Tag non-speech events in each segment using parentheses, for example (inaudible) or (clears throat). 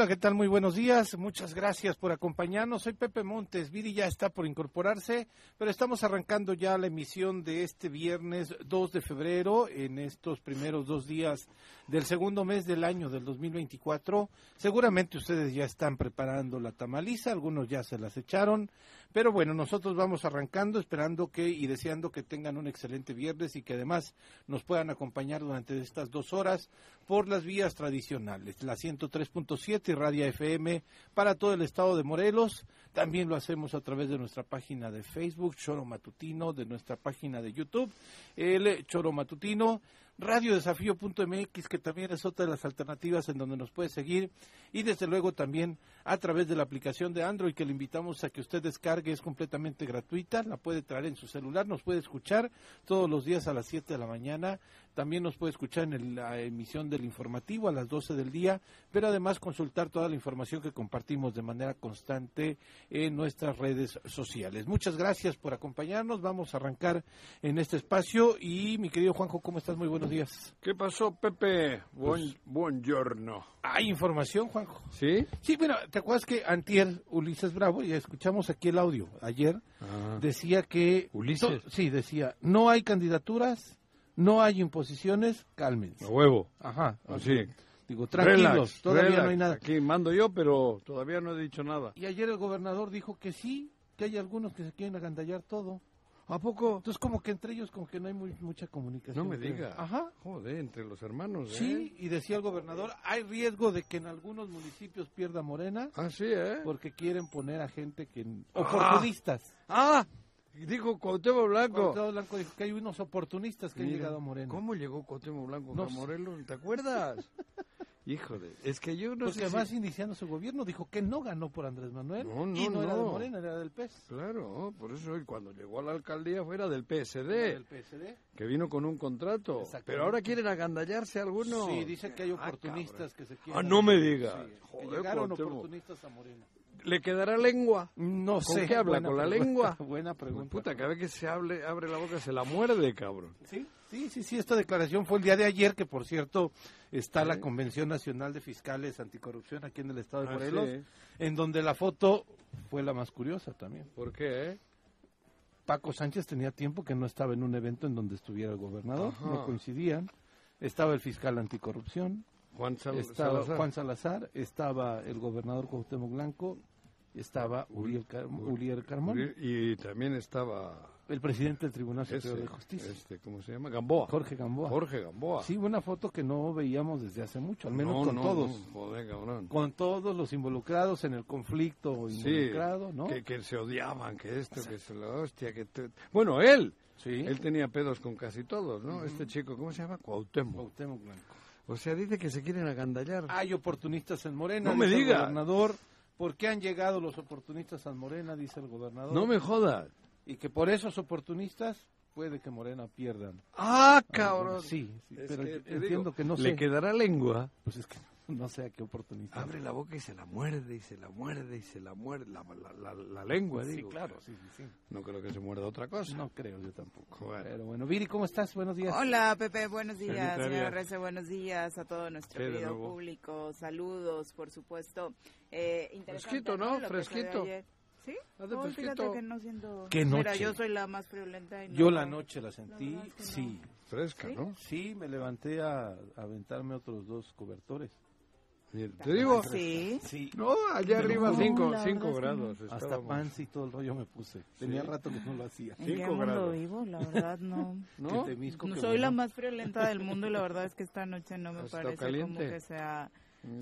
Hola, ¿qué tal? Muy buenos días. Muchas gracias por acompañarnos. Soy Pepe Montes. Viri ya está por incorporarse, pero estamos arrancando ya la emisión de este viernes 2 de febrero en estos primeros dos días del segundo mes del año del 2024. Seguramente ustedes ya están preparando la tamaliza, algunos ya se las echaron, pero bueno, nosotros vamos arrancando esperando que y deseando que tengan un excelente viernes y que además nos puedan acompañar durante estas dos horas por las vías tradicionales, la 103.7 y Radia FM para todo el estado de Morelos. También lo hacemos a través de nuestra página de Facebook, Choro Matutino, de nuestra página de YouTube, el Choro Matutino radiodesafío.mx, que también es otra de las alternativas en donde nos puede seguir, y desde luego también a través de la aplicación de Android que le invitamos a que usted descargue, es completamente gratuita, la puede traer en su celular, nos puede escuchar todos los días a las 7 de la mañana, también nos puede escuchar en la emisión del informativo a las 12 del día, pero además consultar toda la información que compartimos de manera constante en nuestras redes sociales. Muchas gracias por acompañarnos, vamos a arrancar en este espacio y mi querido Juanjo, ¿cómo estás? Muy buenos días. ¿Qué pasó, Pepe? Buen, pues, buongiorno. ¿Hay información, Juanjo? ¿Sí? Sí, bueno, ¿te acuerdas que antier Ulises Bravo, ya escuchamos aquí el audio ayer, ah. decía que... Ulises. Sí, decía, no hay candidaturas, no hay imposiciones, cálmense. A huevo. Ajá. Así. Digo, tranquilos, todavía no hay nada. Aquí mando yo, pero todavía no he dicho nada. Y ayer el gobernador dijo que sí, que hay algunos que se quieren agandallar todo. ¿A poco? Entonces como que entre ellos como que no hay muy, mucha comunicación. No me diga. Ajá. Joder, entre los hermanos, Sí, y decía el gobernador, hay riesgo de que en algunos municipios pierda Morena. Ah, sí, ¿eh? Porque quieren poner a gente que... Oportunistas. Ah, Dijo Cuauhtémoc Blanco. Cuauhtémoc Blanco dijo que hay unos oportunistas que han llegado a Morena. ¿Cómo llegó Cuauhtémoc Blanco a Morelos? ¿Te acuerdas? (laughs) Híjole, es que yo no Porque además iniciando su gobierno dijo que no ganó por Andrés Manuel no, no, y no, era de Morena, era del PES. Claro, por eso cuando llegó a la alcaldía fuera del PSD, del PSD. que vino con un contrato. Pero ahora quieren agandallarse algunos. Sí, dice que hay ah, oportunistas que se quieren... Ah, no me diga. llegaron oportunistas a Morena. ¿Le quedará lengua? No ¿Con sé. qué habla? ¿Con la lengua? (laughs) Buena pregunta. Puta, cada vez que se hable, abre la boca se la muerde, cabrón. Sí, sí, sí, sí. Esta declaración fue el día de ayer, que por cierto está la Convención Nacional de Fiscales Anticorrupción aquí en el estado de Ah, Morelos, sí. en donde la foto fue la más curiosa también. ¿Por qué? eh? Paco Sánchez tenía tiempo que no estaba en un evento en donde estuviera el gobernador, Ajá. no coincidían. Estaba el fiscal anticorrupción, Juan Sal- estaba Salazar. Juan Salazar, estaba el gobernador Cuauhtémoc Blanco, estaba Uriel, Car- Uriel Carmón, Y también estaba el presidente del Tribunal Superior de Justicia, este, ¿cómo se llama? Gamboa. Jorge Gamboa. Jorge Gamboa. Sí, una foto que no veíamos desde hace mucho, al menos No, con no, todos. no, joder, cabrón. Con todos los involucrados en el conflicto Sí, involucrado, ¿no? que, que se odiaban, que esto, que se la hostia, que... te- Bueno, él, Sí. él tenía pedos con casi todos, ¿no? Este chico, ¿cómo se llama? Cuauhtémoc. Cuauhtémoc Blanco. O sea, dice que se quieren agandallar. Hay oportunistas en Morena, No me dice el diga. gobernador. ¿Por qué han llegado los oportunistas a Morena? Dice el gobernador. No me jodas. Y que por esos oportunistas puede que Morena pierdan. Ah, cabrón. Sí, pero que entiendo digo, que no ¿Le sé. quedará lengua? Pues es que (laughs) no sé a qué oportunidad. Abre la boca y se la muerde, y se la muerde, y se la muerde. La, la, la, lengua, sí, digo. claro, sí, sí, No creo que se muerda otra cosa. No creo, yo tampoco. Bueno. Pero bueno, Viri, ¿cómo estás? Buenos días. Hola, Pepe, buenos días. Señor Rece, buenos días a todo nuestro querido público. Saludos, por supuesto. Eh, Fresquito, ¿no? Fresquito. ¿Sí? Oh, fíjate que no siento... ¿Qué noche? Mira, yo soy la más friolenta. Y no yo la noche la sentí, sí. Fresca, ¿no? Sí, me levanté a, aventarme otros dos cobertores. ¿Te digo? Sí. sí. No, allá arriba 5 cinco, grados. Hasta pants y todo el rollo me puse. Tenía rato que no lo hacía. 5 grados. vivo? La verdad no. ¿No? no soy la más friolenta del mundo y la verdad es que esta noche no me parece como que sea...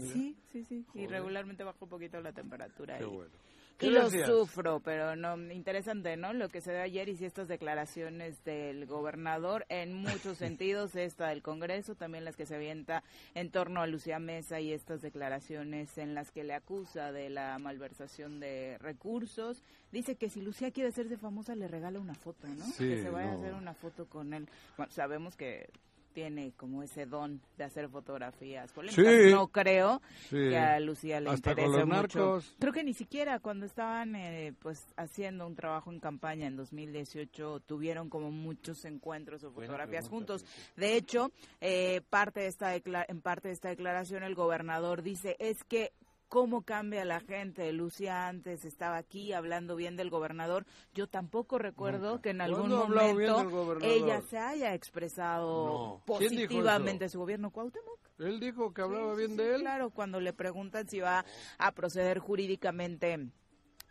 Sí, sí, sí. Y regularmente bajo un poquito la temperatura. Qué bueno. Y lo sufro, pero no interesante, ¿no? Lo que se ve ayer y si estas declaraciones del gobernador en muchos (laughs) sentidos, esta del Congreso, también las que se avienta en torno a Lucía Mesa y estas declaraciones en las que le acusa de la malversación de recursos. Dice que si Lucía quiere hacerse famosa le regala una foto, ¿no? que se vaya a hacer una foto con él. Bueno, sabemos que tiene como ese don de hacer fotografías polémicas. No creo que a Lucía le interese mucho. Creo que ni siquiera cuando estaban eh, pues haciendo un trabajo en campaña en 2018 tuvieron como muchos encuentros o fotografías juntos. De hecho, eh, parte de esta en parte de esta declaración el gobernador dice es que cómo cambia la gente. Lucia antes estaba aquí hablando bien del gobernador. Yo tampoco recuerdo que en algún momento ella se haya expresado positivamente de su gobierno. ¿Cuauhtémoc? Él dijo que hablaba bien de él. Claro, cuando le preguntan si va a proceder jurídicamente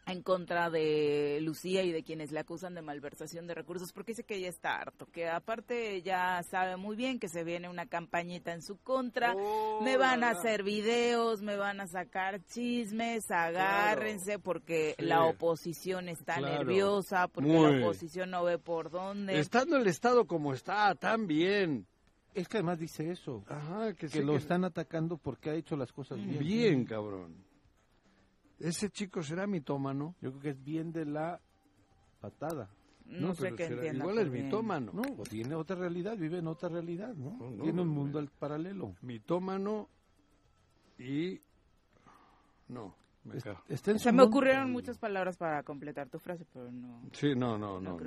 en contra de Lucía y de quienes le acusan de malversación de recursos, porque dice que ella está harto, que aparte ya sabe muy bien que se viene una campañita en su contra, me van a hacer videos, me van a sacar chismes, agárrense, porque la oposición está nerviosa, porque la oposición no ve por dónde. Estando el Estado como está, tan bien. Es que además dice eso, que, lo están atacando porque ha hecho las cosas bien. Bien, cabrón. ¿Ese chico será mitómano? Yo creo que es bien de la patada. No, sé qué entienda. Igual es mitómano. No, pues tiene otra realidad, vive en otra realidad, ¿no? tiene un mundo paralelo. Mitómano y... No. Se me ocurrieron muchas palabras para completar tu frase, pero no. Sí, no, no, no.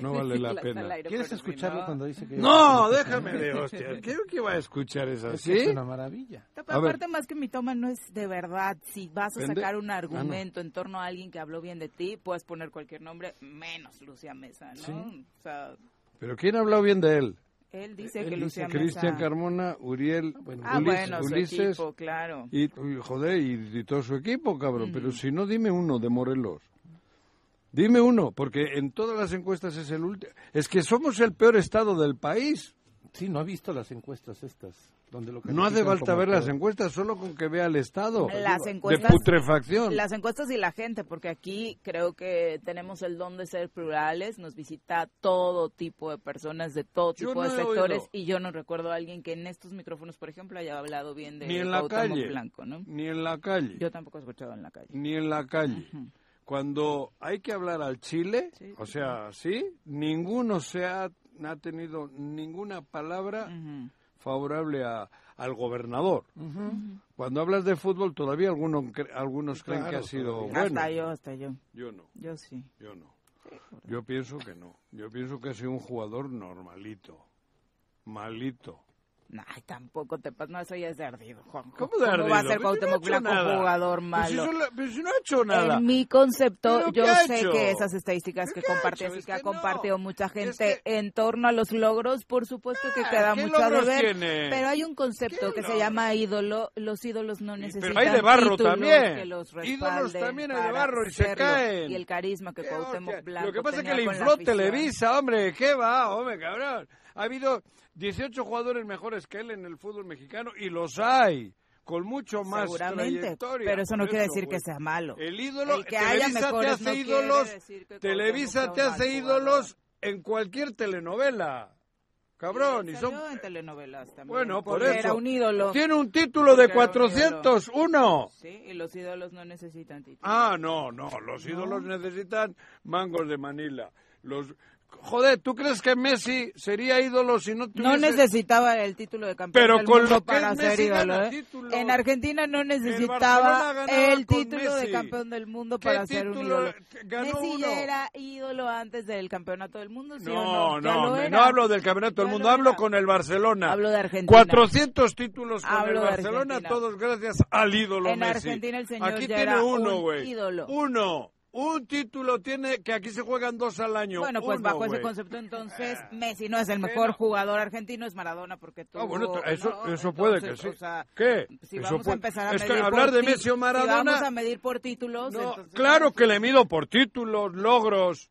No, vale (laughs) la pena. ¿Quieres escucharlo cuando dice que.? No, déjame de hostia. (laughs) Creo que iba a escuchar eso. ¿Sí? Es una maravilla. aparte, más que mi toma, no es de verdad. Si vas a sacar un ah, argumento en torno a alguien que habló bien de ti, puedes poner cualquier nombre, menos Lucia Mesa, ¿no? O sea. ¿Pero quién ha hablado bien de él? Él dice que Lucía Cristian Carmona, Uriel, ah, bueno, Ulises, claro. Y, joder, y, todo su equipo, cabrón. Pero si no, dime uno de Morelos. Dime uno, porque en todas las encuestas es el último. Es que somos el peor estado del país. Sí, no ha visto las encuestas estas no hace falta ver las encuestas, solo con que vea el estado las encuestas, de putrefacción. Las encuestas y la gente, porque aquí creo que tenemos el don de ser plurales, nos visita todo tipo de personas de todo tipo de sectores y yo no recuerdo a alguien que en estos micrófonos, por ejemplo, haya hablado bien de Ni en la calle, Blanco, ¿no? Ni en la calle. Yo tampoco he escuchado en la calle. Ni en la calle. Cuando hay que hablar al Chile, o sea, sí, ninguno se ha, ha tenido ninguna palabra favorable a, al gobernador. Cuando hablas de fútbol, todavía algunos, algunos creen que ha sido bueno. Hasta yo, hasta yo. Yo no. Yo sí. Yo no. Yo pienso que no. Yo pienso que ha sido un jugador normalito, malito. Ay, tampoco te pasa, no, eso ya es de ardido, Juan. ¿Cómo de ardido? va a ser Cuauhtémoc no Blanco jugador malo? Pero si, no ha hecho nada. En mi concepto, yo sé que esas estadísticas que compartió, así que, ha compartido mucha gente en torno a los logros, por supuesto que ah, queda mucho a deber. Pero hay un concepto que se llama ídolo, los ídolos no necesitan Pero hay de barro también. ídolos también hay de barro y se caen. Y el carisma que Cuauhtémoc Blanco Lo que pasa es que le infló Televisa, hombre, ¿qué va, hombre, cabrón? Ha habido 18 jugadores mejores que él en el fútbol mexicano y los hay con mucho más Seguramente, pero eso no quiere decir que sea malo. El ídolo, que Televisa te hace ídolos, Televisa te hace ídolos en cualquier telenovela. Cabrón, y son en telenovelas también. Bueno, por eso. Era un ídolo. Tiene un título de 401. Sí, y los ídolos no necesitan títulos. Ah, no, no, los ídolos necesitan mangos de Manila. Los Joder, ¿tú crees que Messi sería ídolo si no tuviese... No necesitaba el título de campeón Pero del con mundo lo que para es ser ídolo, ¿eh? En Argentina no necesitaba el título de campeón del mundo ¿Qué para ser un ídolo. Messi uno? ya era ídolo antes del campeonato del mundo, ¿sí o No, no? No, no hablo del campeonato del mundo, lo hablo con el Barcelona. Hablo de Argentina. 400 títulos con Hablo el Barcelona, todos gracias al ídolo En Messi. Argentina el señor Aquí ya tiene era uno, un güey. ídolo. Uno. Un título tiene que aquí se juegan dos al año. Bueno, pues Uno, bajo ese concepto entonces Messi no es el mejor jugador argentino, es Maradona porque tuvo... Ah, bueno, eso, ¿no? eso puede que sí. o sea, ¿Qué? Si Eso vamos puede- a empezar a es que medir hablar por de Messi o Si Maradona... vamos a medir por títulos, No, entonces, claro que le mido por títulos, logros.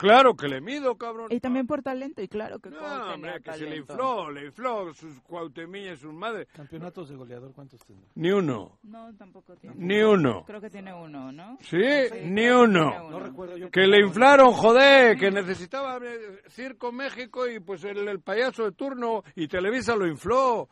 Claro que le mido, cabrón. Y también por talento, y claro que No, hombre, que se le infló, le infló sus cuautemillas, sus madres. Campeonatos de goleador, ¿cuántos tendrá? Ni uno, No, tampoco tiene. ni uno. Creo que tiene uno, ¿no? ¿Sí? Ni uno. No recuerdo yo. Que le inflaron, joder, que necesitaba eh, Circo México y pues el, el payaso de turno y Televisa lo infló.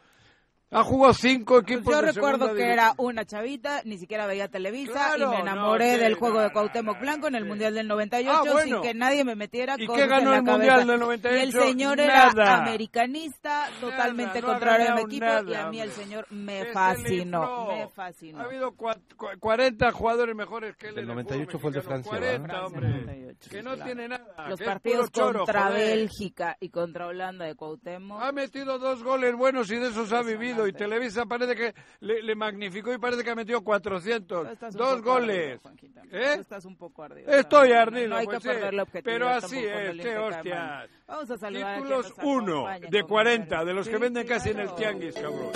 Ha jugado cinco equipos Pues Yo de recuerdo que era una chavita, ni siquiera veía Televisa Claro, y me enamoré no, del juego de Cuauhtémoc no, Blanco en el sí. Mundial del 98 Ah, bueno. sin que nadie me metiera ¿Y qué ganó en la el Mundial del 98? Y el señor Nada. era americanista, totalmente no ha contrario a mi equipo y nada, a mí el señor me fascinó, me fascinó. Ha habido cua- cua- 40 jugadores mejores que él. El 98 fútbol fue el de. Francia, 40, ¿verdad? hombre. 98, que no claro. tiene nada. Los partidos choro, contra joder. Bélgica y contra Holanda de Cuauhtémoc. Ha metido dos goles buenos y de esos ha vivido. Y Televisa parece que le, le magnificó y parece que ha metido 400. Tú estás un Dos poco ardido, goles. Juanquita. ¿Eh? Estás un poco ardido. Estoy ardido. No hay pues que perder sí. la objetividad Pero así es, qué hostias. Vamos a saludar Títulos nos 1 acompaña de con 40, mujeres. de los que Sí, venden casi en el claro. tianguis, cabrón.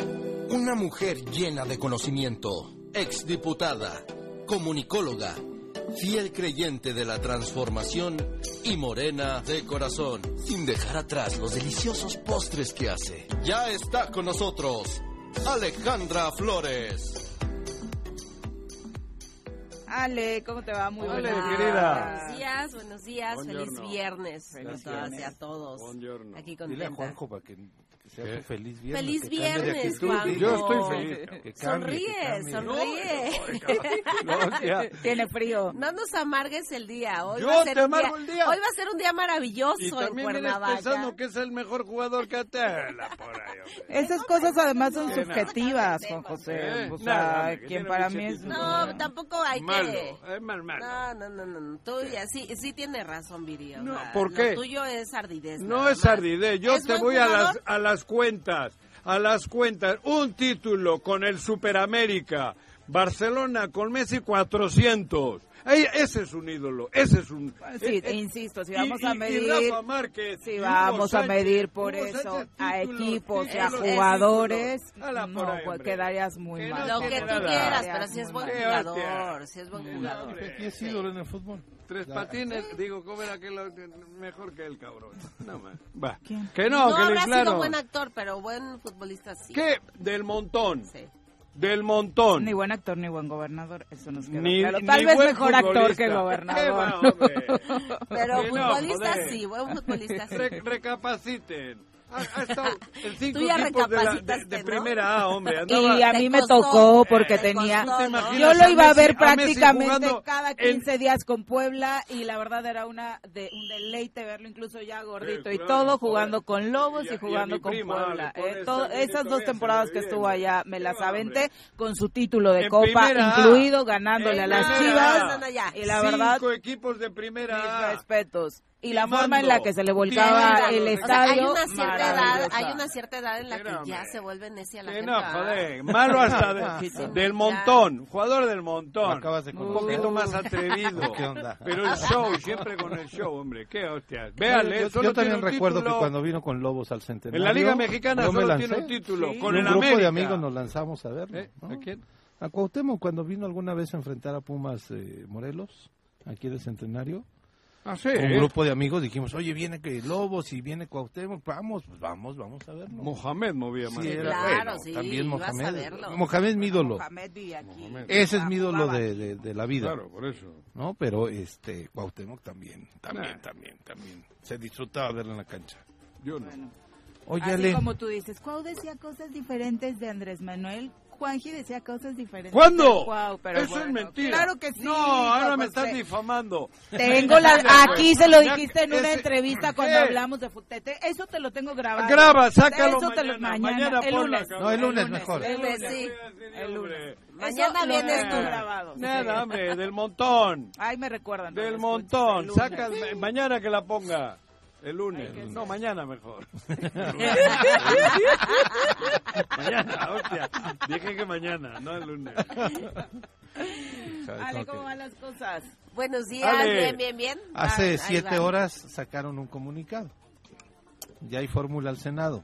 Una mujer llena de conocimiento, exdiputada, comunicóloga, fiel creyente de la transformación y morena de corazón, sin dejar atrás los deliciosos postres que hace. Ya está con nosotros Alejandra Flores. Ale, ¿cómo te va? Muy Ale, buenas. querida. Buenos días, buenos días, feliz viernes Feliz a todas y viernes. a todos. Buongiorno. Aquí Dile a contenta. Juanjo para que sea ¿Qué? su feliz viernes. Feliz viernes, dile. Yo estoy feliz. Que cambie, que Sonríe, sonríe. No. (laughs) Tiene frío. No nos amargues el día. Hoy Yo va a ser te un amargo el día. Hoy va a ser un día maravilloso Y en también vienes Cuernavaca. pensando que es el mejor jugador que tela por ahí, hombre. Esas cosas además son subjetivas. Juan José. ¿Eh? O sea, Nada, hombre, que quien para mí es... No, tampoco hay Malo, que... es mal malo. No, no, no, no, no. Tú ya, sí, sí tiene razón, Viri. No, ¿por qué? Lo tuyo es ardidez. No es ardidez, yo ¿Es te voy a las, a las cuentas, a las cuentas. Un título con el Superamérica, Barcelona con Messi 400. Ahí- ese es un ídolo, ese es un... Sí, eh, eh, insisto, si y- vamos y- a y medir... Rafa Márquez, Si y vamos a medir por Hugo eso Sánchez, a equipos y a jugadores, no, ahí, pues quedarías muy Que mal. Lo que tú quieras, pero si es buen. Qué jugador, si es buen jugador. Aquí es ídolo en el fútbol. Tres patines, digo, ¿cómo era que lo, mejor que el cabrón? No más. Va. ¿Quién? Que no, No, que habrá sido inflaron. buen actor, pero buen futbolista sí. ¿Qué? Del montón, Sí. del montón. Ni buen actor ni buen gobernador, eso nos queda Ni- claro. ni Tal vez buen mejor actor que ¿Qué va, (laughs) gobernador. hombre? Pero Que no, futbolista joder. sí, buen futbolista sí. Re- recapaciten. Ha, ha estado en cinco Tú ya equipos de, la- de- recapacitaste, de ¿no? primera A, hombre. Andaba, Y a mí me costó, tocó porque te tenía... costó, ¿Tú te ¿no? imaginas Yo lo iba a ver prácticamente cada en- 15 días con Puebla y la verdad era una de un deleite verlo incluso ya gordito Sí, y claro, todo joder. jugando con Lobos Y jugando con prima, Puebla. Eh, todo- esas dos temporadas que estuvo allá me las aventé con su título de En Copa incluido ganándole a las Chivas y la verdad Cinco equipos de primera A. respetos. Y la forma en la que se le volcaba el O sea, O sea, hay estadio, una cierta edad, hay una cierta edad en la Que ya se vuelve necia la gente. no, joder. Malo hasta de- (laughs) del montón. Jugador del montón. acabas de Un poquito más atrevido. (laughs) ¿Qué onda? Pero el show, siempre con el show, hombre. Qué hostias. Véale, yo, solo yo también un recuerdo título. que cuando vino con Lobos al centenario. En la Liga Mexicana yo me solo lancé, tiene un título. Sí. Con y el un grupo América. de amigos nos lanzamos a verlo. ¿Eh? ¿no? ¿A quién? A Cuauhtémoc cuando vino alguna vez a enfrentar a Pumas eh, Morelos, aquí del centenario. Ah, sí. Un grupo de amigos dijimos, oye, viene que Lobos y viene Cuauhtémoc, vamos, pues vamos, vamos a verlo. Mohamed movía más. Sí, Sí, era claro, bueno, sí, también a Mohamed. verlo. Mohamed es mi ídolo. Mohamed vive aquí. Mohamed. Ese es mi ídolo de, de- de la vida. Claro, por eso. ¿No? Pero este Cuauhtémoc también, también, Nah. también, también. Se disfrutaba verlo en la cancha. Yo no. Bueno. Oye, Así como tú dices, Cuau decía cosas diferentes de Andrés Manuel. Juanji decía cosas diferentes. ¿Cuándo? Guau, pero Eso bueno, es mentira. Claro que sí. No, ahora me José. estás difamando. Tengo la, aquí se lo dijiste en una Ese- entrevista cuando ¿Qué? hablamos de futete. Eso te lo tengo grabado. Graba, sácalo Eso te lo- mañana. Mañana el ponla, lunes. No, el lunes mejor. El lunes, Sí. El lunes. Mañana vienes tú. grabado. Nada, hombre, del montón. Ay, me recuerdan. Del montón. el Saca lunes. mañana que la ponga. El lunes. No, mañana mejor. (laughs) mañana, hostia. Dije que mañana, no el lunes. Ale, ¿cómo van las cosas? Buenos días, Ale. bien, bien, bien. Hace siete horas sacaron un comunicado. Ya hay fórmula al Senado.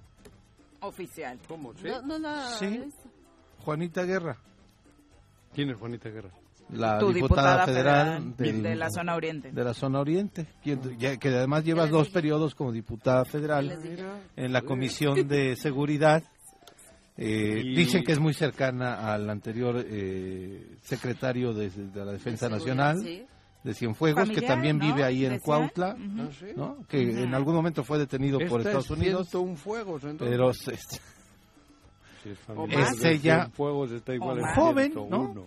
Oficial. ¿Cómo? ¿Sí? No, no, no. Sí. Juanita Guerra, ¿Quién es Juanita Guerra? La Tu diputada, federal, del- de la zona oriente. de la zona oriente, que además lleva dos periodos como diputada federal en la Comisión de Seguridad. Eh, Y- Dicen que es muy cercana al anterior eh, secretario de, de la Defensa Nacional Sí. de Cienfuegos, que Familiar, también ¿no? vive ahí en Decía. Cuautla. ¿Ah? ¿no? que en algún momento fue detenido por Esta Estados es Unidos, 101 fuegos, entonces. pero se- Si es Es ella- 100 fuegos está igual O en más. Joven, 101.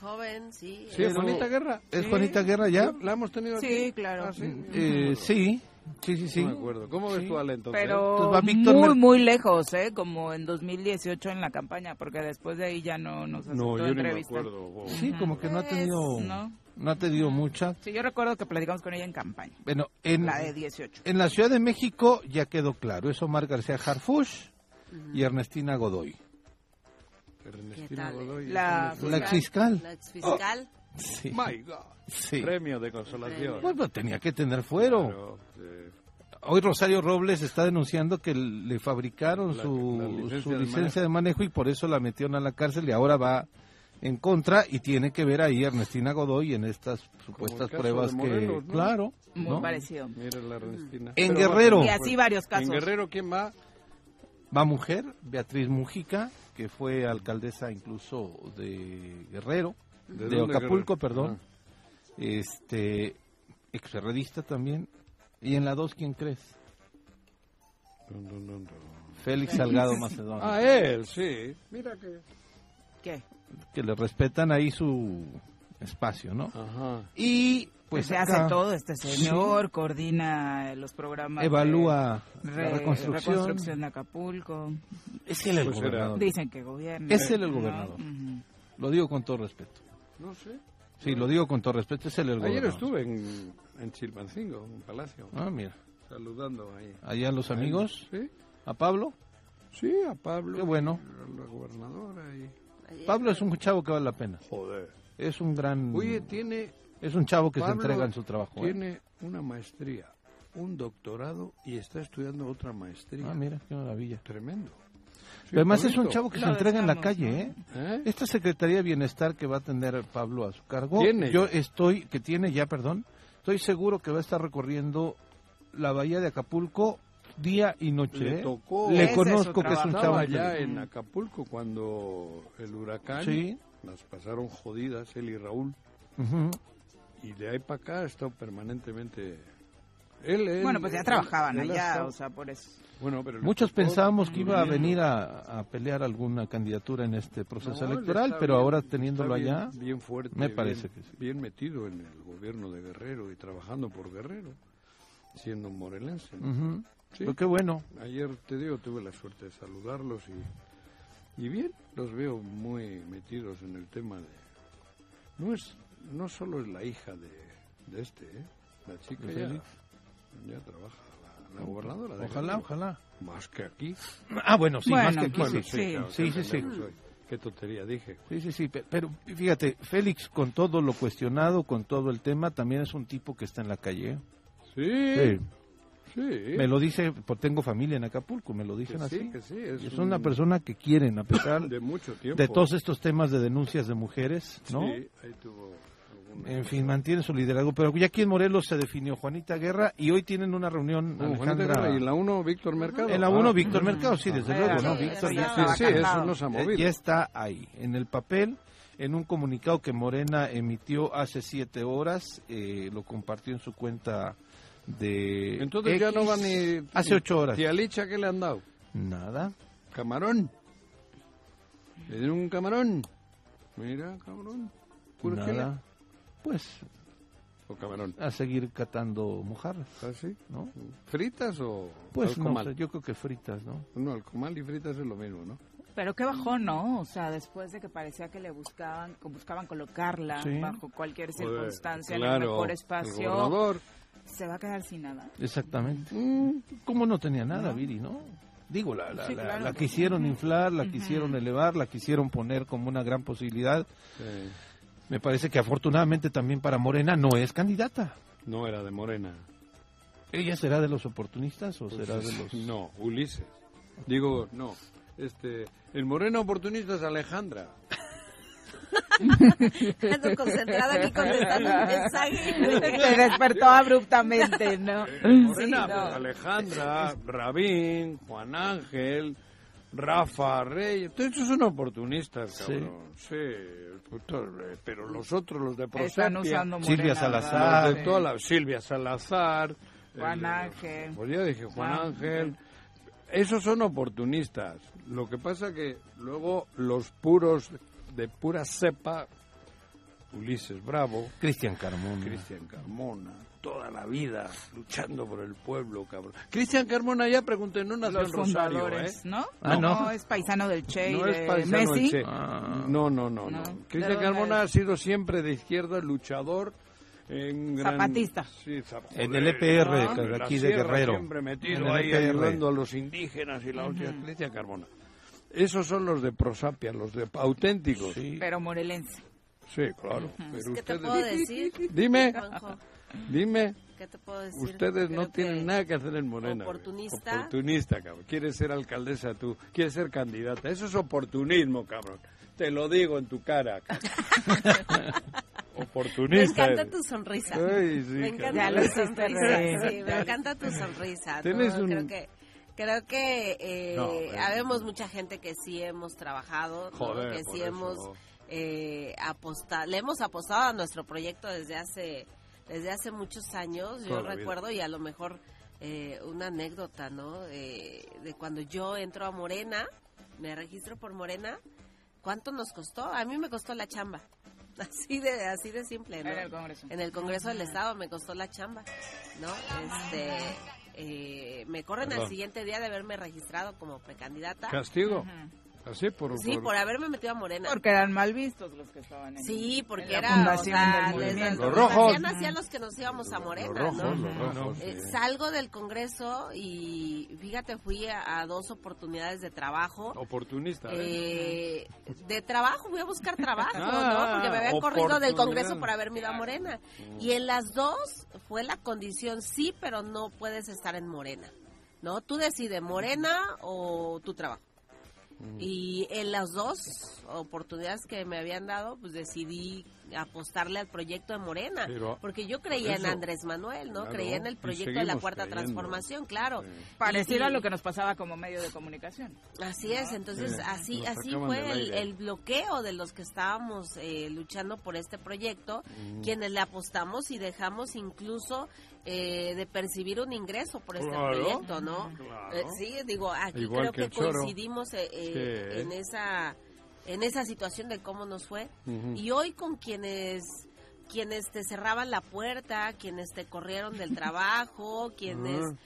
Joven, sí. Sí, es Juanita Guerra. ¿Es Sí. Juanita Guerra ya? ¿La hemos tenido aquí? Sí, claro. Ah, sí. Eh, sí, sí, sí, sí. No me acuerdo. ¿Cómo ves Sí. tu Ale entonces? Pero Entonces va Víctor muy, Mer- muy lejos, ¿eh? Como en 2018 en la campaña, porque después de ahí ya no nos aceptó No, yo ni me entrevista. acuerdo. wow. Sí, como que no ha tenido, No. no ha tenido mucha. Sí, yo recuerdo que platicamos con ella en campaña, Bueno, en, la de 18. en la Ciudad de México ya quedó claro, es Omar García Harfush y Ernestina Godoy, Ernestina tal? Godoy. La- la exfiscal. La exfiscal. Sí. My God. Sí. Premio de consolación. Pues, pues, tenía que tener fuero. Claro, sí. Hoy Rosario Robles está denunciando que le fabricaron La- su, la licencia su de licencia de manejo y por eso la metieron a la cárcel y ahora va en contra y tiene que ver ahí a Ernestina Godoy en estas supuestas pruebas que, claro, Muy ¿no? parecido. Mira la Ernestina. En Pero Guerrero. Y así varios casos. En Guerrero, ¿quién va? Va mujer, Beatriz Mujica, que fue alcaldesa incluso de Guerrero, ¿De de, Acapulco, Guerrero? perdón. Este, exferredista también. Y en la dos, ¿quién crees? Dun, dun, dun, dun. Félix Salgado (laughs) Macedonio. Ah, él, sí. Mira que... ¿Qué? Que le respetan ahí su espacio, ¿no? Ajá. Y Pues se hace todo este señor, coordina los programas. de evalúa re- la reconstrucción. reconstrucción de Acapulco. Es él el Pues gobernador. Dicen que gobierna. Es él el ¿no? gobernador. Ujú. Lo digo con todo respeto. No sé. Sí, lo digo con todo respeto, es él el Ayer gobernador. estuve en, en Chilpancingo, en Palacio, Ah, mira. saludando ahí. Allá los amigos, Sí, a Pablo. sí, a Pablo. Qué bueno. la gobernadora y... Pablo es un chavo que vale la pena. Joder. Es un gran... Oye, tiene... es un chavo que Pablo se entrega en su trabajo. ¿eh? Tiene una maestría, un doctorado y está estudiando otra maestría. Ah, mira, qué maravilla. Tremendo. Sí, además es un chavo que se entrega en la calle, ¿eh? ¿Eh? Esta Secretaría de Bienestar que va a tener Pablo a su cargo, Tiene yo estoy, que tiene ya, perdón, estoy seguro que va a estar recorriendo la bahía de Acapulco día y noche. Le ¿eh? tocó. Le Ese es conozco que es un chavo. Allá en Acapulco cuando el huracán Sí. las pasaron jodidas, él y Raúl. Ujú. Y de ahí para acá ha estado permanentemente... Él, él- Bueno, pues ya él- trabajaban allá, estado- o sea, por eso. Bueno, pero Muchos tocó pensábamos que iba a venir a, a pelear alguna candidatura en este proceso No, electoral, pero bien- ahora teniéndolo bien- allá, bien fuerte, me bien- parece que sí. bien metido en el gobierno de Guerrero y trabajando por Guerrero, siendo un morelense. ¿no? Sí. Pero qué bueno. Ayer te digo, tuve la suerte de saludarlos y, y bien, los veo muy metidos en el tema de... No es no solo es la hija de, de este, ¿eh? la chica ¿De ya, Félix? ya trabaja, la, la gobernadora. de Ojalá, ojalá. Más que aquí. Ah, bueno, sí, Bueno, más que aquí, pues, sí. sí. claro, Sí, qué sí, sí. Qué tontería dije. Sí, sí, sí, pe- pero fíjate, Félix, con todo lo cuestionado, con todo el tema, también es un tipo que está en la calle. ¿eh? Sí, Sí. Sí. Me lo dice, porque tengo familia en Acapulco, me lo Que dicen sí, así. que sí, Es, es una un- persona que quieren, a pesar (coughs) de mucho tiempo. de todos estos temas de denuncias de mujeres, ¿no? Sí, ahí tuvo En fin, mantiene su liderazgo. Pero ya aquí en Morelos se definió Juanita Guerra y hoy tienen una reunión, Como Juanita Alejandra. Guerra, y en la 1 Víctor Mercado. En la Ah, 1, Víctor Mercado, sí, desde Ah, luego, ¿no? sí, Víctor sí, ya Sí, está, sí, Bacalao. eso no se ha movido. ya está ahí, en el papel, en un comunicado que Morena emitió hace siete horas, eh, lo compartió en su cuenta de Entonces ya no va ni... Hace ocho horas. Tía Licha, ¿qué le han dado? Nada. Camarón. Le dieron un camarón. Mira, cabrón. Puro Nada. Pues O camarón. a seguir catando mojarras, ¿Ah, sí? ¿no? ¿Fritas o Pues al no yo creo que fritas, ¿no? No, el comal y fritas es lo mismo, ¿no? Pero qué bajón, ¿no? O sea, después de que parecía que le buscaban, que buscaban colocarla Sí. bajo cualquier circunstancia en el mejor el espacio, gobernador. Se va a quedar sin nada. Exactamente. Mm, ¿Cómo no tenía nada, Viri, no? Digo, la, la, Sí, la- claro. la quisieron inflar, la quisieron elevar, la quisieron poner como una gran posibilidad. Sí. Me parece que afortunadamente también para Morena no es candidata. No era de Morena. ¿Ella será de los oportunistas o será de Pues, los...? No, Ulises. Digo, no. Este, el moreno oportunista es Alejandra. (laughs) (laughs) Ando concentrada aquí contestando un mensaje. Se despertó abruptamente, ¿no? Morena, Sí, no. pues, Alejandra, Rabín, Juan Ángel, Rafa, Rey. Todos estos son oportunistas, cabrón. Sí. eh, pero los otros, los de usando Silvia Salazar. de toda la, Silvia Salazar. Juan el- Ángel. Pues ya dije, Juan Ah, Ángel. Esos son oportunistas. Lo que pasa que luego los puros, de pura cepa, Ulises Bravo, Cristian Carmona. Cristian Carmona, toda la vida luchando por el pueblo, cabrón. Cristian Carmona ya pregunté, no nació Los en Rosario, fundadores, ¿eh? ¿no? Ah, no. es paisano del Che No de es paisano Messi. el Che. Ah. No, no, no, no. No. Cristian ¿De dónde Carmona es? ha sido siempre de izquierda, luchador. En gran- Zapatista. Sí, zap- En el EPR, ¿no? aquí de Guerrero. Siempre metido En el ahí EPR. ayudando a los indígenas y la hostia. Cristian Carmona. Esos son los de prosapia, los de auténticos. Sí, Sí. Pero morelense. claro. Pero ¿Qué te puedo decir? Dime, dime. ¿Qué te puedo decir? Ustedes no tienen nada que hacer en Morena. oportunista. Oportunista, cabrón. Quieres ser alcaldesa tú. Quieres ser candidata. Eso es oportunismo, cabrón. Te lo digo en tu cara. (laughs) Me Oportunista. encanta eres. tu sonrisa. Ay, sí, me encanta tu sonrisa. Sí, me encanta tu sonrisa. Tienes un- Creo que creo que eh, No, eh. habemos mucha gente que sí hemos trabajado, que sí eso. hemos eh, apostado, le hemos apostado a nuestro proyecto desde hace desde hace muchos años. Yo vida. recuerdo y a lo mejor eh, una anécdota, ¿no? Eh, de cuando yo entro a Morena, me registro por Morena. ¿Cuánto nos costó? A mí me costó la chamba. (laughs) Así de así de simple, ¿no? En el Congreso. En el Congreso del Estado me costó la chamba, ¿no? Este, eh, me corren al Perdón. siguiente día de haberme registrado como precandidata. ¿Castigo? Así por... Sí, por haberme metido a Morena. Porque eran mal vistos los que estaban en Sí, porque en era, o sea. Los rojos. hacían los que nos íbamos a Morena, Los rojos, ¿no? los rojos. Eh, sí. salgo del Congreso y fíjate, fui a, a dos oportunidades de trabajo. Oportunista. ¿eh? Eh, de trabajo, fui a buscar trabajo, Ah, ¿no? Porque me habían corrido del. Congreso por haberme ido a Morena. Y en las dos fue la condición, sí, pero no puedes estar en Morena, ¿no? Tú decides Morena o tu trabajo. Y en las dos oportunidades que me habían dado, pues decidí apostarle al proyecto de Morena, Pero, porque yo creía en Andrés Manuel, ¿no? claro, creía en el proyecto de la Cuarta creyendo. Transformación, claro. Sí. Parecido Y- a lo que nos pasaba como medio de comunicación. Así es, entonces Sí, así así fue el, el bloqueo de los que estábamos eh, luchando por este proyecto, quienes le apostamos y dejamos incluso eh, de percibir un ingreso por este Claro, proyecto, ¿no? claro. Eh, sí, digo, aquí Igual creo que coincidimos eh, eh, Sí. en esa en esa situación de cómo nos fue y hoy con quienes quienes te cerraban la puerta, quienes te corrieron del trabajo, quienes Ujú.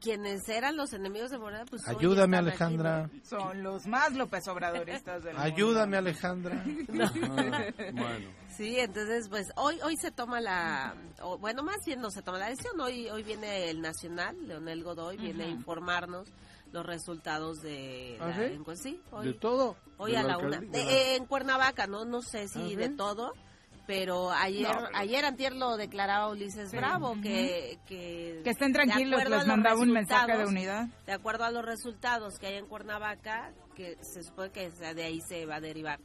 Quienes eran los enemigos de Morena, pues Ayúdame, están aquí, ¿no? Alejandra. Son los más López Obradoristas del Ayúdame, mundo. Alejandra. (laughs) Ah, bueno. Sí, entonces pues hoy hoy se toma la o, bueno, más bien no se toma la decisión, hoy hoy viene el Nacional, Leonel Godoy viene a informarnos los resultados de ¿Ah, la sí? encuesta. Sí, ¿De todo? hoy ¿De a la una. eh, en Cuernavaca, no no sé si ¿Ah, sí? de todo, pero ayer No, pero- ayer antier lo declaraba Ulises Sí. Bravo que, que Que estén tranquilos, les mandaba un mensaje de unidad. de acuerdo a los resultados que hay en Cuernavaca, que se supone que de ahí se va a derivar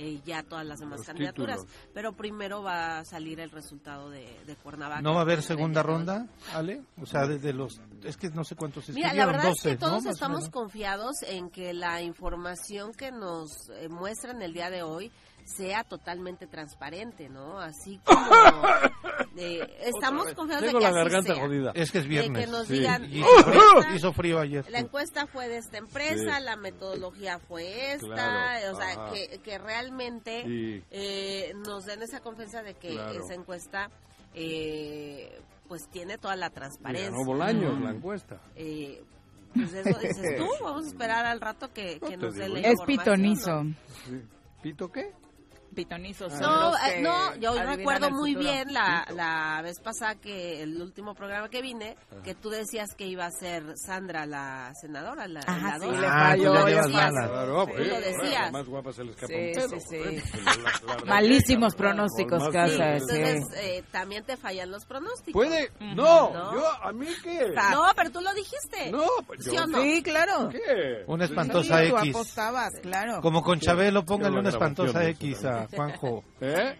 eh, ya todas las demás Los candidaturas. títulos. Pero primero va a salir el resultado de, de Cuernavaca. ¿No va a haber segunda 22. ronda, Ale? O sea, desde los... Es que no sé cuántos se Mira, la inscribieron, verdad 12, es que todos estamos confiados en que la información que nos eh, muestran el día de hoy sea totalmente transparente, ¿no? Así como (laughs) eh, estamos confiados de Tengo que la así garganta sea. jodida. Es que es De viernes. que nos Sí. digan, Y hizo frío, encuesta- hizo frío ayer. la encuesta fue de esta empresa, Sí. la metodología fue esta, Claro, o sea, que, que realmente Sí. eh, nos den esa confianza de que Claro. esa encuesta eh, pues tiene toda la transparencia. ganó Bolaños ¿no? la encuesta. Eh, pues eso dices tú, vamos a esperar al rato que, que No nos dé la. Es pitonizo. ¿no? ¿Pito qué? Pitonizos. son No, los eh, que no, yo recuerdo muy bien la, la vez pasada que el último programa que vine, que tú decías que iba a ser Sandra la senadora, la, Ajá, la sí, Ah, ya Lo decías. malas. Claro, Tú pues, lo decías. más guapa se le escapa Sí, un sí, sí. Malísimos pronósticos sí. Entonces, eh, también te fallan los pronósticos. ¿Puede? No, No. yo, ¿a mí qué? No, pero tú lo dijiste. No, pues ¿Sí yo- o no? Sí, claro. ¿Qué? Una espantosa Sí, tú X. apostabas, claro. Como con Chabelo, póngale Yo una espantosa X a Juanjo. ¿Eh?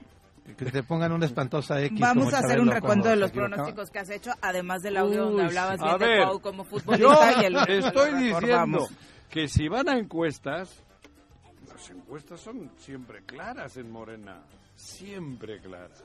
Que te pongan una espantosa X. Vamos como a hacer un recuento de los pronósticos que has hecho, además del audio donde hablabas A de ver, Cuau como Yo futbolista y el estoy diciendo que si van a encuestas, las encuestas son siempre claras en Morena, siempre claras.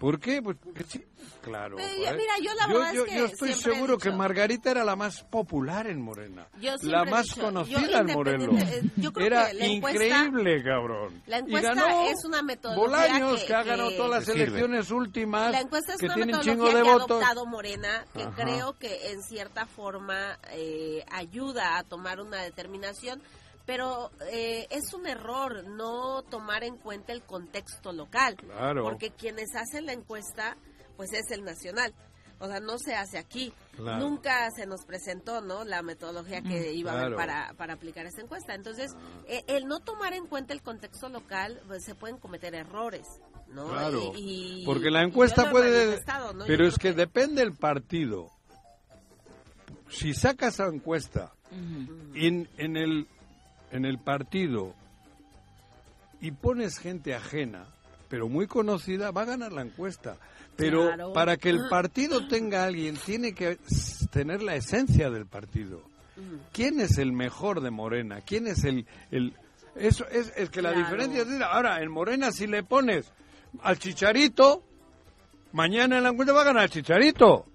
¿Por qué? Pues porque sí, claro. Eh, joder. mira, yo la verdad es yo, que yo estoy seguro que Margarita era la más popular en Morena, Yo la más dicho, conocida yo en independiente- eh, yo creo Era que la encuesta- increíble, cabrón. La Y encuesta ganó es una metodología Bolaños, que- que, ha ganado que- todas las sirve. elecciones últimas, La encuesta es que una metodología chingo de que ha votos. adoptado Morena, que Ajá. creo que en cierta forma eh, ayuda a tomar una determinación, pero eh, es un error no tomar en cuenta el contexto local, Claro. porque quienes hacen la encuesta, pues es el nacional. O sea, no se hace aquí. Claro. Nunca se nos presentó, ¿no? La metodología que iba a haber para, para aplicar esta encuesta. Entonces, eh, el no tomar en cuenta el contexto local, pues se pueden cometer errores, ¿no? Claro, Y- y- porque la encuesta puede... manifestado, ¿no? Yo Pero es que depende del partido. Si sacas la encuesta en, en, el, en el partido y pones gente ajena, pero muy conocida, va a ganar la encuesta. Pero Claro. para que el partido tenga a alguien, tiene que tener la esencia del partido. ¿Quién es el mejor de Morena? ¿Quién es el... el eso es, es que la Claro. diferencia es... Ahora, en Morena si le pones al Chicharito, mañana en la encuesta va a ganar el Chicharito.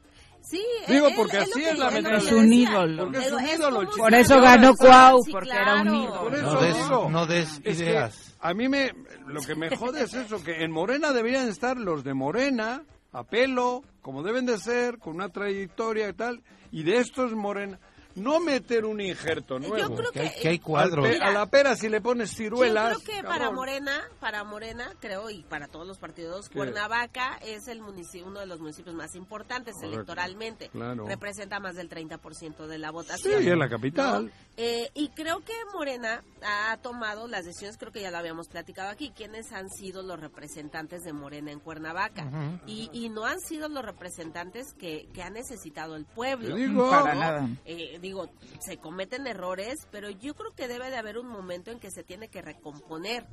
Sí, Digo, porque él así es la mentalidad. Es un ídolo. Porque es un es ídolo, chico. Por eso ganó Cuau, Sí, porque era un claro. ídolo. Por eso No des, digo. no des Es que ideas. a mí me lo que me jode es eso que en Morena deberían estar los de Morena a pelo como deben de ser con una trayectoria y tal y de estos Morena no meter un injerto Yo nuevo creo Que hay, que- hay cuadros. a la pera si le pones ciruelas Yo creo que cabrón. para Morena, para Morena, creo, y para todos los partidos, ¿Qué? Cuernavaca es el municipio, uno de los municipios más importantes Correcto. electoralmente. Claro. Representa más del 30% de la sí votación. es la capital ¿no? Eh, y creo que Morena ha tomado las decisiones, creo que ya lo habíamos platicado aquí, quiénes han sido los representantes de Morena en Cuernavaca. Y, y no han sido los representantes que, que ha necesitado el pueblo. Digo. Para ¿no? nada. Eh, digo, se cometen errores, pero yo creo que debe de haber un momento en que se tiene que recomponer.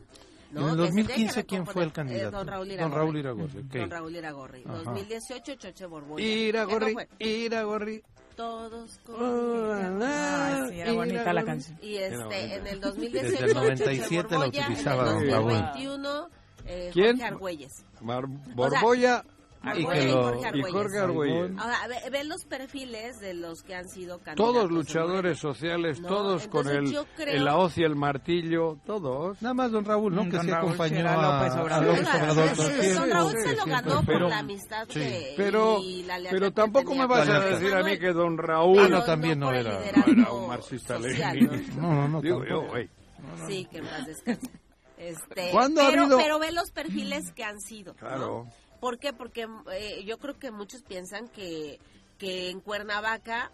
¿no? En el Que se tiene que 2015, ¿quién fue el recomponer. candidato? Eh, don Raúl Don Iragorri. Raúl Iragorri, ok. Don Raúl Iragorri. Ajá. 2018, Choche Borbolla. Iragorri. Iragorri. Todos con Ay, sí, era bonita la canción. Y este, en el 2018, Desde el 97 la Borbolla, utilizaba en el don Raúl. 2021, eh, ¿Quién? Jorge Argüelles. Mar- Borbolla Y Borbolla y lo- Jorge y Argüelles. Jorge Argüelles Ahora, ve, ve los perfiles de los que han sido candidatos. todos luchadores sociales No, todos con el, yo creo- el la hoz y el martillo todos Nada más don Raúl, ¿no? Mm, Que sí Raúl acompañó a, López a Obrador. López Morena. Obrador Sí. Don Raúl se lo ganó por la amistad Sí. que, pero y la lealtad pero tampoco me vas a decir a mí que don Raúl Ah, no, también no era. era un marxista leninista. No, no, no, Digo yo. Sí, que paz descanse. Este, ¿Cuándo ha pero, habido- pero ve los perfiles que han sido. ¿no? ¿Por qué? Porque eh, yo creo que muchos piensan que, que en Cuernavaca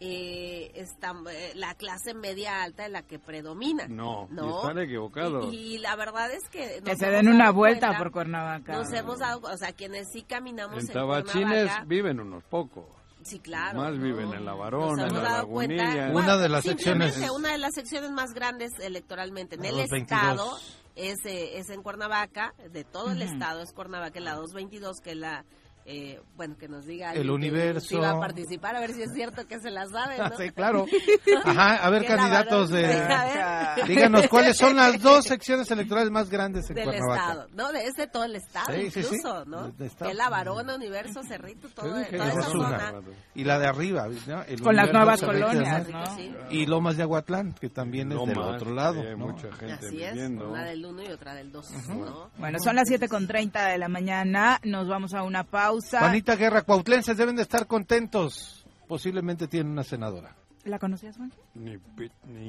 eh, está eh, la clase media alta es la que predomina. No, ¿no? están equivocados. Y, y la verdad es que... Que se den una vuelta cuenta- por Cuernavaca. Nos hemos dado, o sea, quienes sí caminamos En en, Tabachines Cuernavaca, viven unos pocos. sí, claro. más ¿no? viven en La Varona, en La cuenta- Lagunilla. Una de las secciones- Una de las secciones más grandes electoralmente en el Los 22. estado es, eh, es en Cuernavaca, de todo el estado es Cuernavaca, la 222, que es la... eh, bueno, que nos diga El alguien que universo. sí va a participar, a ver si es cierto que se la sabe, ¿no? (laughs) Sí, claro. (laughs) Ajá, a ver candidatos de... Ver, Díganos cuáles son las (laughs) dos secciones electorales más grandes en del Cuernavaca. estado, no, de, es de todo el estado, Sí, sí, sí. incluso, ¿no? De- de la Varona, Universo, Cerrito, todo, dije, toda esa esa una. zona. Y la de arriba, ¿no? El Con las Universo, nuevas colonias. ¿no? Sí. Y Lomas de Aguatlán, que también es del Lomas, otro lado. hay ¿no? mucha gente Así es, viviendo. una del 1 y otra del 2, ¿no? Bueno, son las 7.30 de la mañana, nos vamos a una pausa. Juanita Guerra, cuautlenses deben de estar contentos. Posiblemente tienen una senadora. ¿La conocías, Juan? Ni,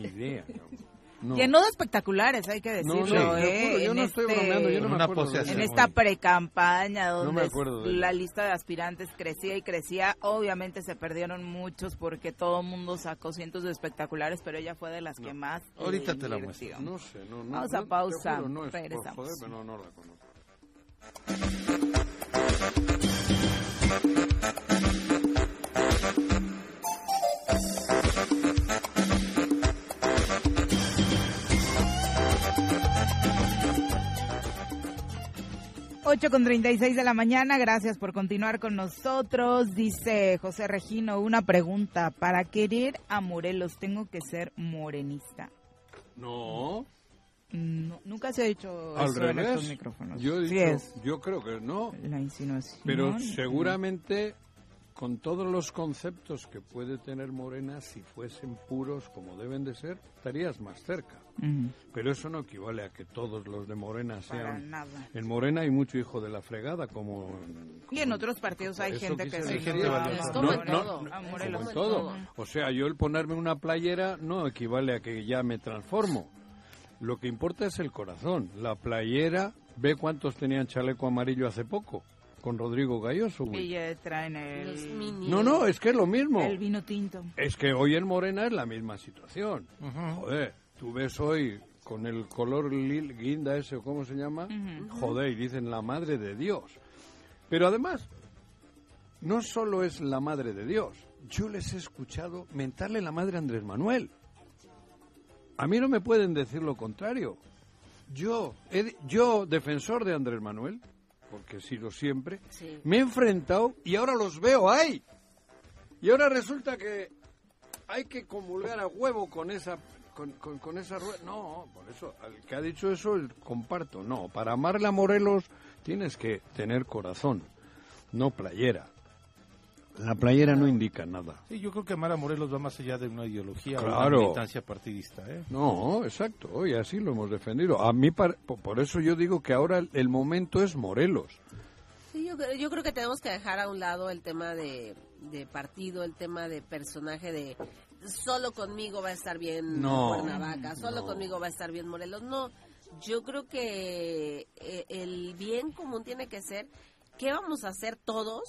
idea. No. Llenó de espectaculares, hay que decirlo, no, ¿eh? yo En no estoy este- bromeando, yo no me acuerdo. En esta pre-campaña donde la lista de aspirantes crecía y crecía, obviamente se perdieron muchos porque todo el mundo sacó cientos de espectaculares, pero ella fue de las que más. Ahorita te la muestro. No sé, no, no. Vamos a pausa, juro, no es por regresamos. joder, pero no, no la conozco. 8 con 36 de la mañana, gracias por continuar con nosotros. Dice José Regino, una pregunta, para querer a Morelos tengo que ser morenista. No, No, nunca se ha dicho al eso en estos revés. micrófonos. Yo, he Sí dicho- es yo creo que no. la insinuación. Pero seguramente con todos los conceptos que puede tener Morena, si fuesen puros como deben de ser, estarías más cerca. Pero eso no equivale a que todos los de Morena sean... nada. En Morena hay mucho hijo de la fregada, como... Y en otros partidos hay gente que se gente como en todo. Morelos. en todo. O sea, yo el ponerme una playera no equivale a que ya me transformo. Lo que importa es el corazón. La playera, ve cuántos tenían chaleco amarillo hace poco, con Rodrigo Galloso. Y ya traen Los el, mini- No, no, es que es lo mismo. el vino tinto. Es que hoy en Morena es la misma situación. Ujú. Joder, tú ves hoy con el color lil- guinda ese, o cómo se llama, joder, y dicen la madre de Dios. Pero además, no solo es la madre de Dios, yo les he escuchado mentarle la madre a Andrés Manuel. A mí no me pueden decir lo contrario. Yo, he- yo defensor de Andrés Manuel, porque he sido siempre, Sí. me he enfrentado y ahora los veo ahí. Y ahora resulta que hay que comulgar a huevo con esa con, con- con esa rueda. No, por eso, al que ha dicho eso, el comparto. No, para amarle a Morelos tienes que tener corazón, no playera. La playera no indica nada. Sí, yo creo que Mara Morelos va más allá de una ideología o Claro. una militancia partidista. ¿eh? No, exacto, y así lo hemos defendido. A mí, por eso yo digo que ahora el momento es Morelos. Sí, yo, creo- yo creo que tenemos que dejar a un lado el tema de, de partido, el tema de personaje de solo conmigo va a estar bien No, Cuernavaca, solo no. conmigo va a estar bien Morelos. No, yo creo que eh, el bien común tiene que ser qué vamos a hacer todos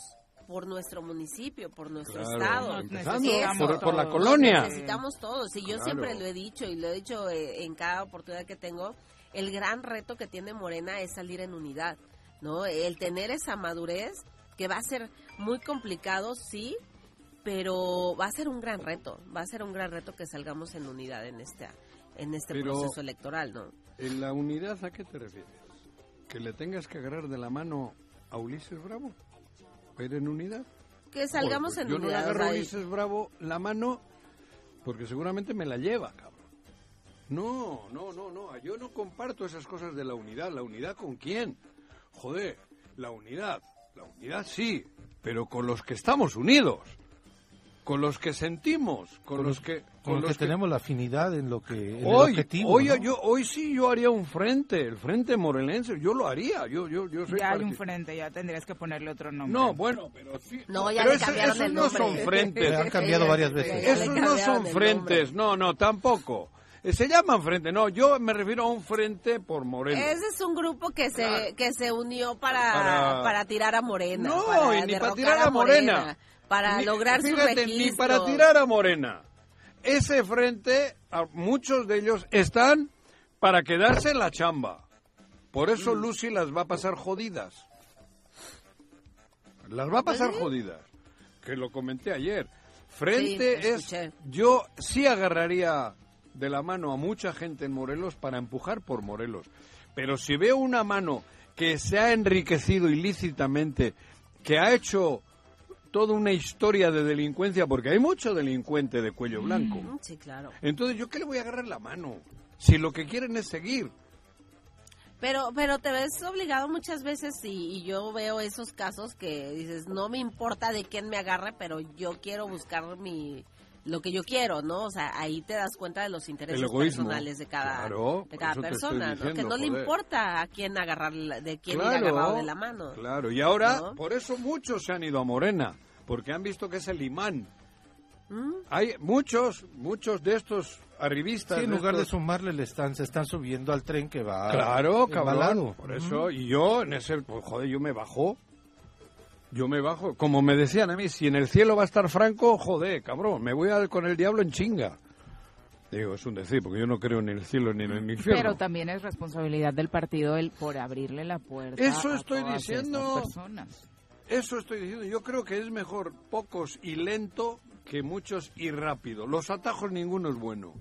por nuestro municipio, por nuestro Claro, estado. empezando Eso. por, por la colonia. Necesitamos todos. Y yo Claro. siempre lo he dicho y lo he dicho eh, en cada oportunidad que tengo. El gran reto que tiene Morena es salir en unidad, ¿no? El tener esa madurez que va a ser muy complicado, sí, pero va a ser un gran reto. Va a ser un gran reto que salgamos en unidad en este, en este Pero- proceso electoral, ¿no? ¿En la unidad a qué te refieres? ¿Que le tengas que agarrar de la mano a Ulises Bravo? Que salgamos en pues yo no le unidad. o agarro a Ulises Bravo la mano porque seguramente me la lleva, cabrón. No, no, no, no. Yo no comparto esas cosas de la unidad. ¿La unidad con quién? Joder, la unidad. La unidad sí, pero con los que estamos unidos. Con los que sentimos, con, Con los que... Con los que tenemos la afinidad en lo que en el Hoy, objetivo. hoy, ¿no? yo, hoy sí yo haría un frente, el frente morelense, yo lo haría, yo, yo, yo soy Ya hay un frente, ya tendrías que ponerle otro nombre. No, bueno, pero sí. No, ya pero le ese- cambiaron esos el no nombre. son frentes. Le han cambiado varias (laughs) veces. Esos no son el frentes, no, no, tampoco. Eh, Se llaman frente, no, yo me refiero a un frente por Morelos. Ese es un grupo que se Claro. que se unió para, Para- para, tirar a Morena. No, para y ni para tirar a Morena. Para Ni- lograr su fíjate, ni para tirar a Morena. Ese frente, a muchos de ellos están para quedarse en la chamba. Por eso Mm. Lucy las va a pasar jodidas. Las va a pasar jodidas. Que lo comenté ayer. Frente Sí, es... escuché. Yo sí agarraría de la mano a mucha gente en Morelos para empujar por Morelos. Pero si veo una mano que se ha enriquecido ilícitamente, que ha hecho toda una historia de delincuencia, porque hay mucho delincuente de cuello blanco. Mm, Sí, claro. Entonces, ¿yo qué le voy a agarrar la mano? Si lo que quieren es seguir. Pero, pero te ves obligado muchas veces y, y, yo veo esos casos que dices, no me importa de quién me agarre, pero yo quiero buscar mi lo que yo quiero, ¿no? O sea, ahí te das cuenta de los intereses personales de cada, de cada persona, ¿no? Que no le importa a quién agarrar, de quién ir agarrado de la mano. Claro, y ahora, por eso muchos se han ido a Morena, porque han visto que es el imán. ¿Mm? Hay muchos, muchos de estos arribistas. en lugar de sumarle, le están, se están subiendo al tren que va. Claro, cabalado. Por eso, y yo en ese, pues joder, yo me bajo. Yo me bajo. Como me decían a mí, si en el cielo va a estar Franco, joder, cabrón, me voy a, con el diablo en chinga. Digo, es un decir, porque yo no creo ni en el cielo ni en el infierno. Pero también es responsabilidad del partido el por abrirle la puerta. Eso estoy diciendo. Eso estoy diciendo. Yo creo que es mejor pocos y lento que muchos y rápido. Los atajos ninguno es bueno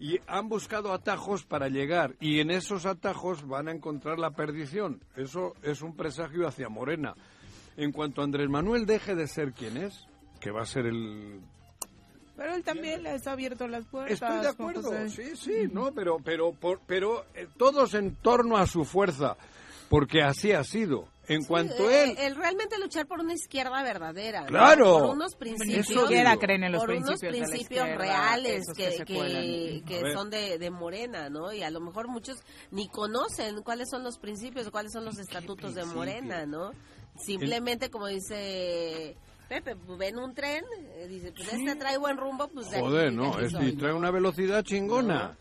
y han buscado atajos para llegar y en esos atajos van a encontrar la perdición. Eso es un presagio hacia Morena. En cuanto Andrés Manuel deje de ser quien es, que va a ser el pero él también le ha abierto las puertas. Estoy de acuerdo, sí, sí, no, pero pero pero eh, todos en torno a su fuerza, porque así ha sido. En cuanto él... El realmente luchar por una izquierda verdadera. Claro. Por unos principios... creen en los por unos principios reales que, que, son de, de, Morena, ¿no? Y a lo mejor muchos ni conocen cuáles son los principios, cuáles son los estatutos de Morena, ¿no? Simplemente, como dice... Pepe, pues ven un tren, eh, dice, pues este trae buen rumbo, pues... Joder, no, este trae una velocidad chingona.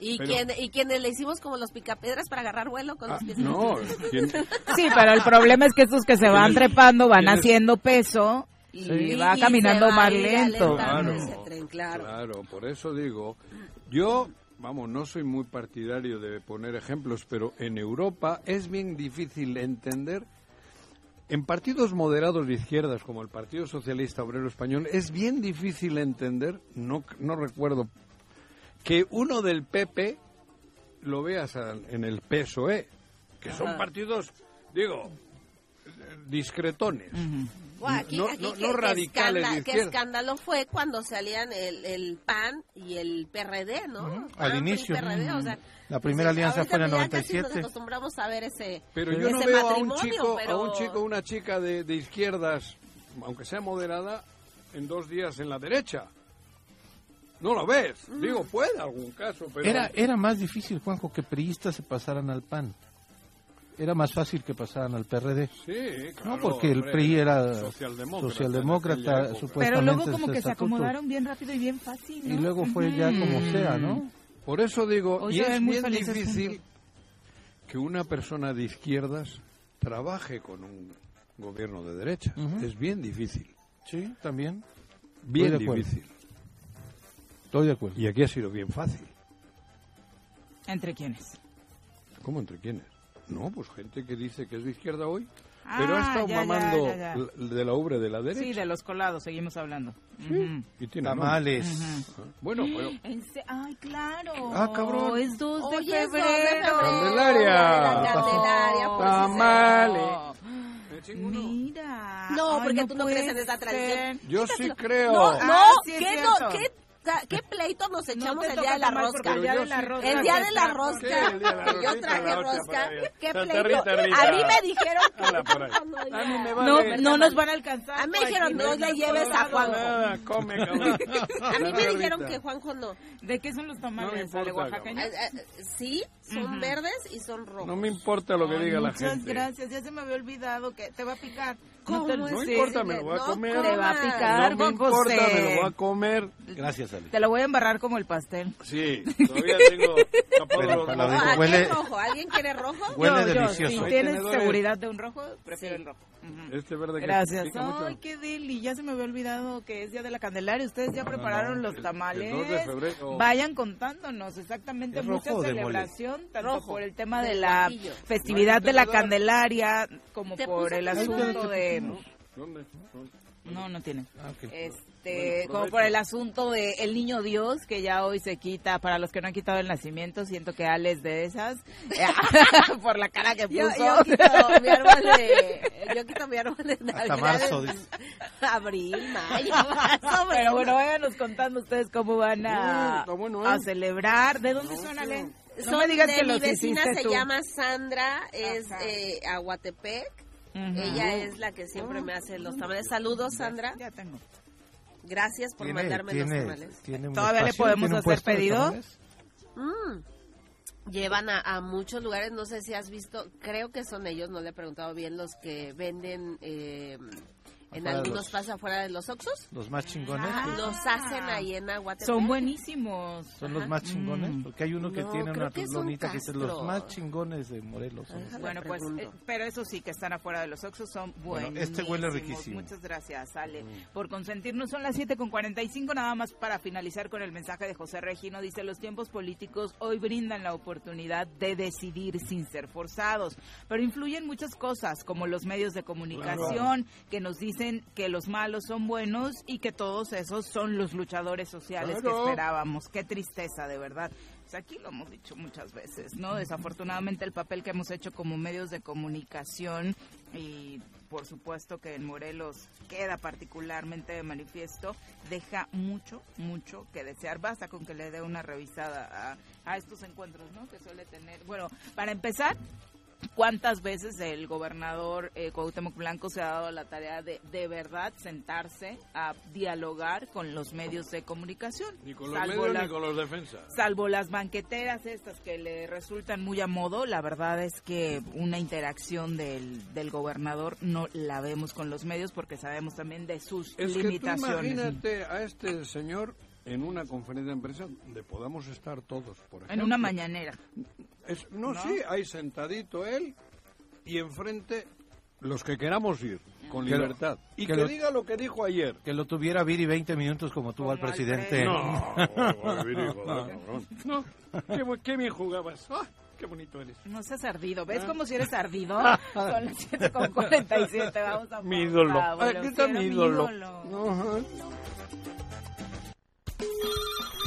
¿Y, quién, ¿Y quienes le hicimos como los picapedras para agarrar vuelo con los ah, pies? No, (laughs) sí, pero el problema es que estos que se van trepando van haciendo peso y va caminando más lento. Claro, claro, por eso digo, yo, vamos, no soy muy partidario de poner ejemplos, pero en Europa es bien difícil entender en partidos moderados de izquierdas como el Partido Socialista Obrero Español es bien difícil entender, no, no recuerdo que uno del PP lo veas en el PSOE, que son partidos, digo, discretones. No, radicales. Qué, escándalo fue cuando salían el, el PAN y el PRD, ¿no? Al inicio. la primera alianza fue en el 97. Nos acostumbramos a ver ese Pero yo no veo a un chico, a un chico, una chica de, de izquierdas, aunque sea moderada, en dos días en la derecha. No lo ves. Digo, puede algún caso, pero... Era, era más difícil, Juanjo, que priistas se pasaran al PAN. Era más fácil que pasaran al PRD. Sí, claro. No, porque el PRI era socialdemócrata, supuestamente. Pero luego como que se acomodaron bien rápido y bien fácil, Y luego fue ya como sea, ¿no? Por eso digo, y es bien difícil que una persona de izquierdas trabaje con un gobierno de derecha. Es bien difícil. Sí, también. Bien difícil. Estoy de acuerdo. Y aquí ha sido bien fácil. ¿Entre quiénes? ¿Cómo entre quiénes? No, pues gente que dice que es de izquierda hoy, pero ha ah, estado mamando de la ubre de la derecha. Sí, de los colados, seguimos hablando. Sí, y tiene Tamales. Bueno, pero... Ay, claro. Ah, cabrón. Es 2 de febrero. Candelaria. Candelaria. Pues, Tamales. Mira. No, porque tú no crees en esa tradición. Yo sí creo. No, no, ah, ¿qué, no, ¿qué ¿qué pleito nos echamos el día de la rosca? El día de la rosca. El día de la rosca. Yo traje rosca. ¿Qué pleito? A mí me dijeron que (laughs) no, no nos van a alcanzar. A mí me dijeron, no le lleves a Juanjo. (laughs) A mí me dijeron que Juanjo no. ¿De qué son los tamales? ¿De Oaxaca? Eh, eh, sí, son verdes y son rojos. No me importa lo que diga la gente. Muchas gracias, ya se me había olvidado que te va a picar. No, no importa, me lo voy a comer. Te va a picar, No me importa, me lo voy a comer. Gracias, Ale. Te lo voy a embarrar como el pastel. Sí, (laughs) todavía tengo ¿Alguien rojo? ¿Alguien quiere rojo? Huele delicioso. Si tienes seguridad de un rojo, prefiero el rojo. Este verde Gracias. Ay, qué deli. Ya se me había olvidado que es Día de la Candelaria. Ustedes ya prepararon los tamales. Vayan contándonos exactamente mucha celebración, tanto por el tema de la festividad de la Candelaria como por el asunto de... ¿Dónde? No, no tiene. Ah, este, como por el asunto de el niño Dios, que ya hoy se quita, para los que no han quitado el nacimiento, siento que Ale es de esas, (laughs) por la cara que puso. Yo, quito mi árbol de, yo quito mi árbol de Hasta marzo, Abril, mayo, (laughs) Pero bueno, váyanos contando ustedes cómo van a, ¿eh? a celebrar. ¿De dónde son, Ale? No me digas que mi vecina se llama Sandra, es eh, Aguatepec ella es la que siempre me hace los tamales. Saludos, Sandra. Ya tengo. Gracias por mandarme los tamales. ¿Todavía le podemos hacer pedido? Mm. Llevan a, a, muchos lugares, no sé si has visto, creo que son ellos, no le he preguntado bien, los que venden eh, en algunos pasos afuera de los Oxos. Los más chingones. Ah, los hacen ahí en Aguatepec. Son buenísimos. Son los más chingones, mm. porque hay uno que tiene una lonita que dice los más chingones de Morelos. bueno, pues, eh, pero eso sí, que están afuera de los Oxos son buenos. Bueno, este huele riquísimo. Muchas gracias, Ale, mm. por consentirnos. Son las 7 con 45, nada más para finalizar con el mensaje de José Regino. Dice, los tiempos políticos hoy brindan la oportunidad de decidir sin ser forzados, pero influyen muchas cosas, como los medios de comunicación, que nos dicen dicen que los malos son buenos y que todos esos son los luchadores sociales que esperábamos. Qué tristeza, de verdad. Pues aquí lo hemos dicho muchas veces, ¿no? Desafortunadamente el papel que hemos hecho como medios de comunicación y por supuesto que en Morelos queda particularmente de manifiesto, deja mucho, mucho que desear. Basta con que le dé una revisada a, a estos encuentros, ¿no? Que suele tener. Bueno, para empezar, ¿Cuántas veces el gobernador eh, Cuauhtémoc Blanco se ha dado la tarea de de verdad sentarse a dialogar con los medios de comunicación? Ni con los medios ni con los defensas. Salvo las banqueteras estas que le resultan muy a modo, la verdad es que una interacción del, del gobernador no la vemos con los medios porque sabemos también de sus limitaciones. imagínate a este señor en una conferencia de prensa donde podamos estar todos, por ejemplo. En una mañanera. No, sí, hay sentadito él y enfrente los que queramos ir con libertad. y que, diga lo que dijo ayer. Que lo tuviera Viri 20 minutos como tuvo al presidente. No, (laughs) no, qué, qué, bien jugabas. Ah, qué bonito eres. No seas ardido. ¿Ves como si eres ardido? (laughs) Son las 7 con 47. Vamos a Mi ídolo. Aquí está mi ídolo. No.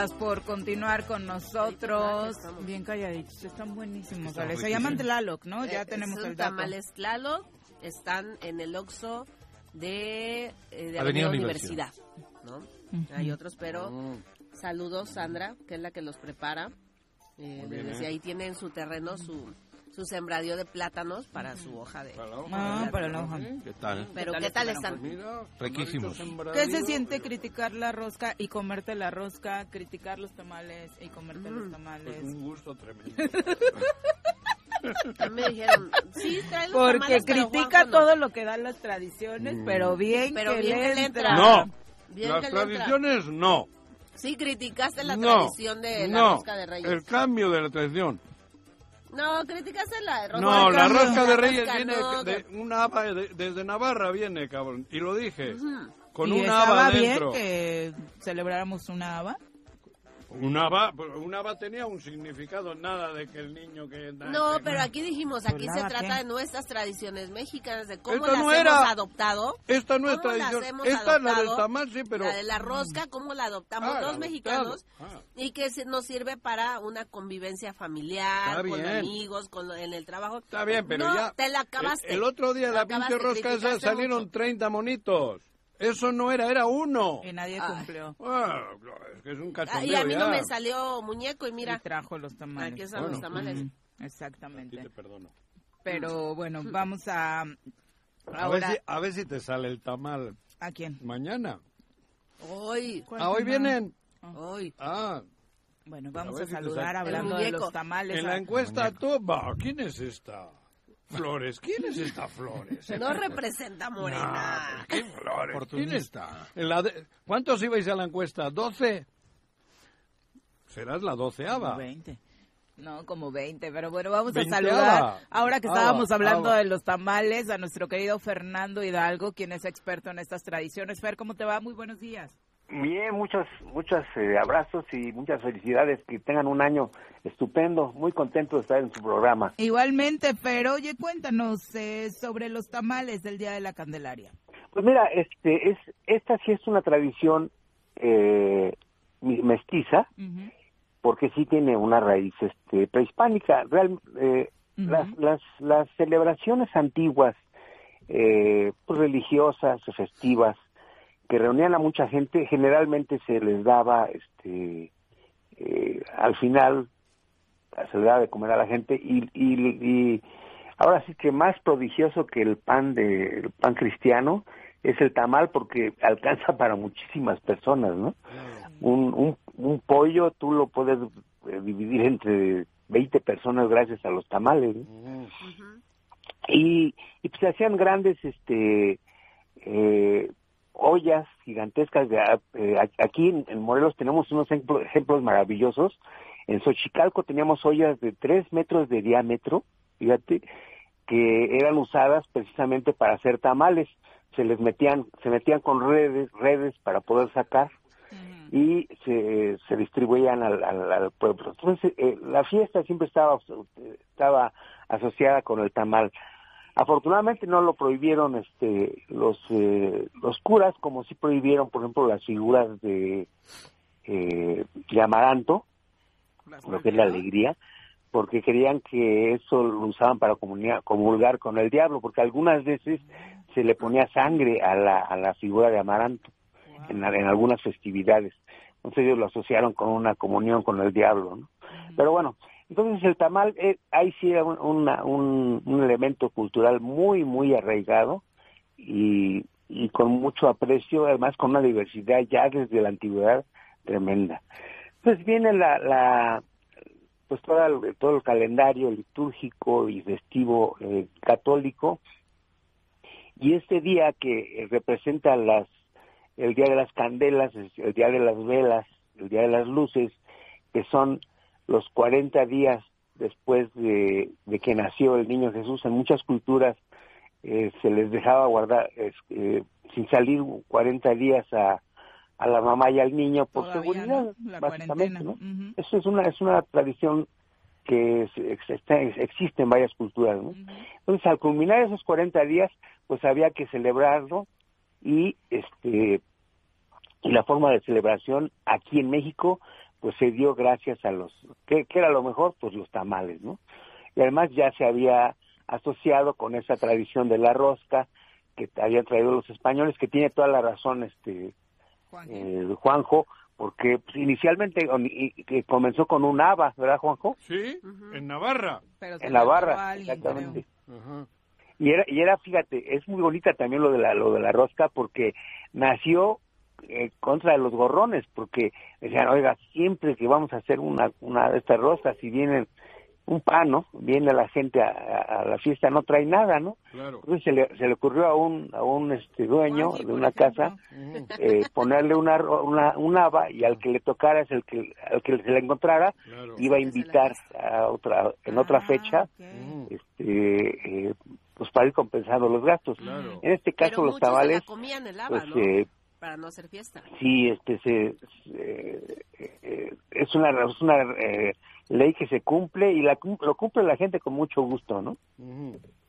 Gracias por continuar con nosotros. Bien calladitos, están buenísimos. Se llaman Tlaloc, ¿no? Ya eh, tenemos el dato. tamales Tlaloc, están en el Oxo de, eh, Avenida, Universidad. ¿no? Hay otros, pero mm. saludos Sandra, que es la que los prepara. Eh, desde ahí tienen su terreno, su su sembradío de plátanos para su hoja de... Ah, para la hoja. ¿Qué tal? Pero ¿qué tal están? Riquísimos. ¿Qué se siente criticar la rosca y comerte la rosca, criticar los tamales y comerte los mm. tamales? Pues un gusto tremendo. Me dijeron, sí, trae los Porque critica todo lo que dan las tradiciones, mm. pero bien pero que, bien le que le entra. No, las tradiciones no. Sí, criticaste la tradición de la rosca de Reyes. el cambio de la tradición. No, criticaste la rosca. No, la rosca de Reyes viene de, una haba desde Navarra viene, cabrón. Y lo dije. Con una haba dentro. bien que celebráramos una haba? Una va, una va tenía un significado, nada de que el niño que... No, pero aquí dijimos, aquí se trata de nuestras tradiciones mexicanas, de cómo las hemos adoptado. Esta no es tradición, esta es la del tamal, sí, pero... La de la rosca, cómo la adoptamos ah, los mexicanos ah. y que nos sirve para una convivencia familiar, con amigos, con, en el trabajo. Está bien, pero no, ya... te la acabaste. El, otro día la pinche rosca esa salieron 30 monitos. Eso no era, era uno. Y nadie cumplió. Ah, es que es un cachondeo Y a mí no me salió muñeco y mira. trajo los tamales. Aquí están los tamales. exactamente. te perdono. Pero bueno, vamos a... A, ver si, a ver si te sale el tamal. ¿A quién? Mañana. Hoy. Ah, hoy vienen. Hoy. Ah. Bueno, vamos a, saludar hablando de los tamales. En la encuesta, tú, ¿quién es esta? Flores, ¿quién es esta Flores? No representa Morena. ¿Qué Flores? ¿Quién está? ¿Cuántos ibais a la encuesta? ¿12? Serás la doceava. Veinte. No, como 20, pero bueno, vamos a saludar, ahora que estábamos hablando de los tamales, a nuestro querido Fernando Hidalgo, quien es experto en estas tradiciones. Fer, ¿cómo te va? Muy buenos días. Bien, muchos, muchos eh, abrazos y muchas felicidades. Que tengan un año estupendo. Muy contento de estar en su programa. Igualmente, pero oye, cuéntanos eh, sobre los tamales del Día de la Candelaria. Pues mira, este, es, esta sí es una tradición eh, mestiza, porque sí tiene una raíz este, prehispánica. Real, las, las, las celebraciones antiguas, pues, religiosas, festivas, que reunían a mucha gente, generalmente se les daba, este, eh, al final, se les daba de comer a la gente y, y, ahora sí que más prodigioso que el pan de el pan cristiano es el tamal porque (laughs) alcanza para muchísimas personas, ¿no? Un, un, un pollo tú lo puedes eh, dividir entre 20 personas gracias a los tamales, y, y pues se hacían grandes, este, eh, ollas gigantescas. De, eh, aquí en, Morelos tenemos unos ejemplos maravillosos. En Xochicalco teníamos ollas de tres metros de diámetro, fíjate, que eran usadas precisamente para hacer tamales. Se les metían, se metían con redes, redes para poder sacar y se, se distribuían al, al, pueblo. Entonces, eh, la fiesta siempre estaba, estaba asociada con el tamal. Afortunadamente no lo prohibieron este los eh, los curas como si prohibieron por ejemplo las figuras de eh, de amaranto lo que es la alegría. porque querían que eso lo usaban para comulgar con el diablo porque algunas veces se le ponía sangre a la a la figura de amaranto en, en algunas festividades. Entonces ellos lo asociaron con una comunión con el diablo ¿no? pero bueno entonces el tamal, eh, ahí sí era un, un, elemento cultural muy, muy arraigado y, y con mucho aprecio, además con una diversidad ya desde la antigüedad tremenda. Pues viene la, la pues todo el, todo el calendario litúrgico y festivo eh, católico y este día que representa las el día de las candelas, el día de las velas, el día de las luces, que son los 40 días después de, que nació el niño Jesús, en muchas culturas eh, se les dejaba guardar eh, sin salir 40 días a, a la mamá y al niño por seguridad, básicamente, ¿no? Eso es una es una tradición que existe en varias culturas, ¿no? Entonces, al culminar esos 40 días, pues había que celebrarlo y este y la forma de celebración aquí en México pues se dio gracias a los, ¿qué, era lo mejor? Pues los tamales, ¿no? Y además ya se había asociado con esa tradición de la rosca que habían traído los españoles, que tiene toda la razón este eh, Juanjo, porque pues, inicialmente comenzó con un haba, ¿verdad Juanjo? Sí, en Navarra. en Navarra, exactamente. Y era, y era, fíjate, es muy bonita también lo de la, lo de la rosca porque nació eh, contra de los gorrones, porque decían, oiga, siempre que vamos a hacer una, una de estas rosas, si vienen un pan, ¿no? Viene la gente a, la fiesta, no trae nada, ¿no? Entonces se le, se le ocurrió a un, a un este dueño de una casa eh, ponerle una, una, un haba y al que le tocara es el que, al que se le encontrara, iba a invitar a otra, en otra ah, fecha, este, eh, pues para ir compensando los gastos. En este caso los tamales, pues, eh, para no hacer fiesta. Sí, este, se, eh, es una, es una eh, ley que se cumple y la, lo cumple la gente con mucho gusto, ¿no?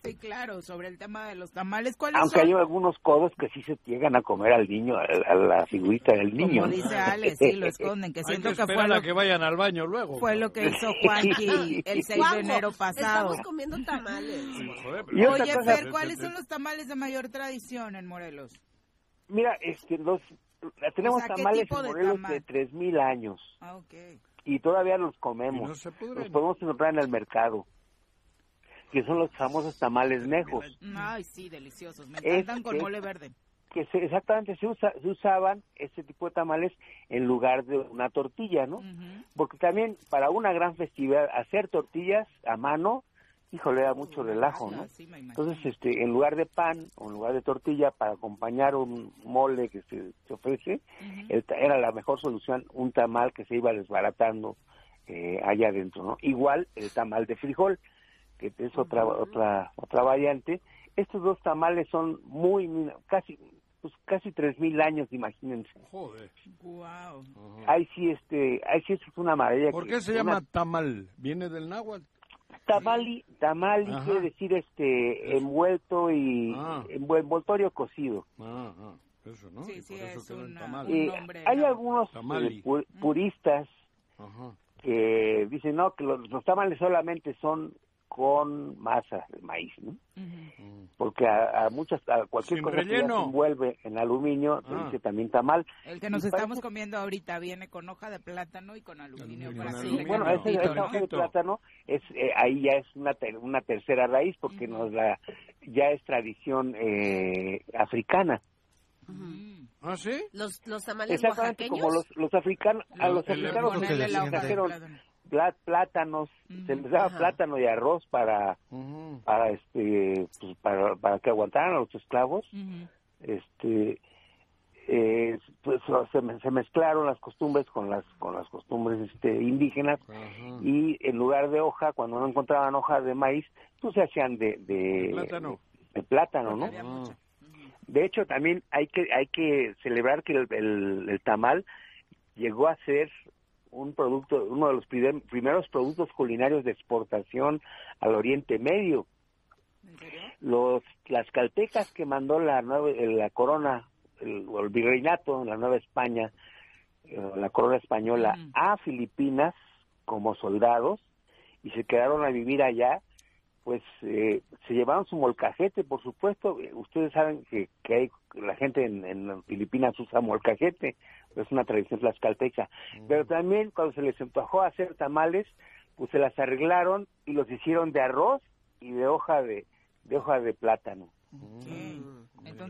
Sí, claro, sobre el tema de los tamales, Aunque hay algunos codos que sí se llegan a comer al niño, a, la figurita del niño. Como dice Ale, sí, lo esconden, que siento que, fue lo que vayan al baño luego. Fue lo que hizo Juanqui el 6 de enero pasado. Estamos comiendo tamales. Oye, Fer, ¿cuáles son los tamales de mayor tradición en Morelos? Mira, este, los, tenemos tamales en Morelos de tres mil años. Ah, okay. Y todavía los comemos. los podemos encontrar en el mercado. Que son los famosos tamales nejos. Ay, sí, deliciosos. Me encantan con mole verde. que se, exactamente se, usa, se usaban este tipo de tamales en lugar de una tortilla, ¿no? Porque también para una gran festividad hacer tortillas a mano, híjole, da mucho relajo, ¿no? Entonces, este, en lugar de pan o en lugar de tortilla para acompañar un mole que se, ofrece, era la mejor solución un tamal que se iba desbaratando eh, allá adentro, ¿no? Igual el tamal de frijol, que es otra otra otra variante. Estos dos tamales son muy casi pues casi tres mil años, imagínense. Joder. Wow. Ahí sí, este, ahí sí es una maravilla. ¿Por qué se llama tamal? ¿Viene del náhuatl? Tamali, tamali quiere decir este envuelto y ah. envoltorio cocido. Ah, ah, eso, ¿no? Sí, sí, es un eh, hay algunos eh, puristas que dicen no que los, los tamales solamente son con masa de maíz, ¿no? Porque a, muchas, a cualquier cosa que se envuelve en aluminio, se ah. dice también tamal. El que nos estamos comiendo ahorita viene con hoja de plátano y con aluminio. Para bueno, ese, esa hoja de plátano, es, eh, ahí ya es una, una tercera raíz porque nos la, ya es tradición eh, africana. ¿Ah, sí? Los, los tamales Exactamente, como los, los africanos, a los africanos plátanos, se les daba plátano y arroz para, para este, pues, para, para que aguantaran a los esclavos, este, eh, pues se, se, mezclaron las costumbres con las con las costumbres este indígenas y en lugar de hoja cuando no encontraban hoja de maíz pues se hacían de de plátano, de plátano no ah. de hecho también hay que hay que celebrar que el, el tamal llegó a ser un producto, uno de los primeros productos culinarios de exportación al Oriente Medio. Los, las caltecas que mandó la, la corona, el, virreinato, la Nueva España, eh, la corona española, a Filipinas como soldados y se quedaron a vivir allá, pues eh, se llevaron su molcajete, por supuesto. Ustedes saben que, que hay, la gente en, en Filipinas usa molcajete, es una tradición tlaxcalteca. Mm. Pero también cuando se les empujó a hacer tamales, pues se las arreglaron y los hicieron de arroz y de hoja de, de hoja de plátano. Mm.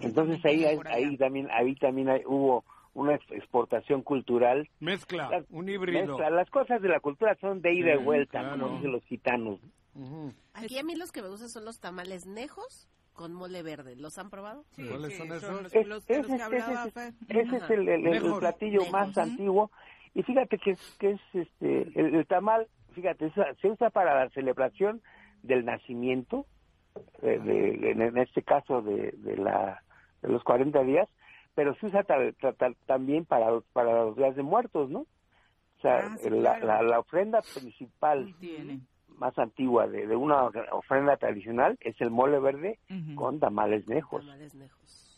Entonces, ahí, ahí también ahí también hubo una exportación cultural. Mezcla, un híbrido. Las cosas de la cultura son de ida y vuelta, como dicen los gitanos. Aquí a mí los que me gustan son los tamales nejos con mole verde. ¿Los han probado? Sí, ¿Cuáles son esos? ese, es el, platillo más antiguo. Y fíjate que es, que es este, el, tamal, fíjate, se usa para la celebración del nacimiento, de, en este caso de, de, la, de los 40 días, pero se usa también para, para los días de muertos, ¿no? O sea, ah, la, la, ofrenda principal más antigua de, de, una ofrenda tradicional es el mole verde con tamales nejos. Tamales nejos.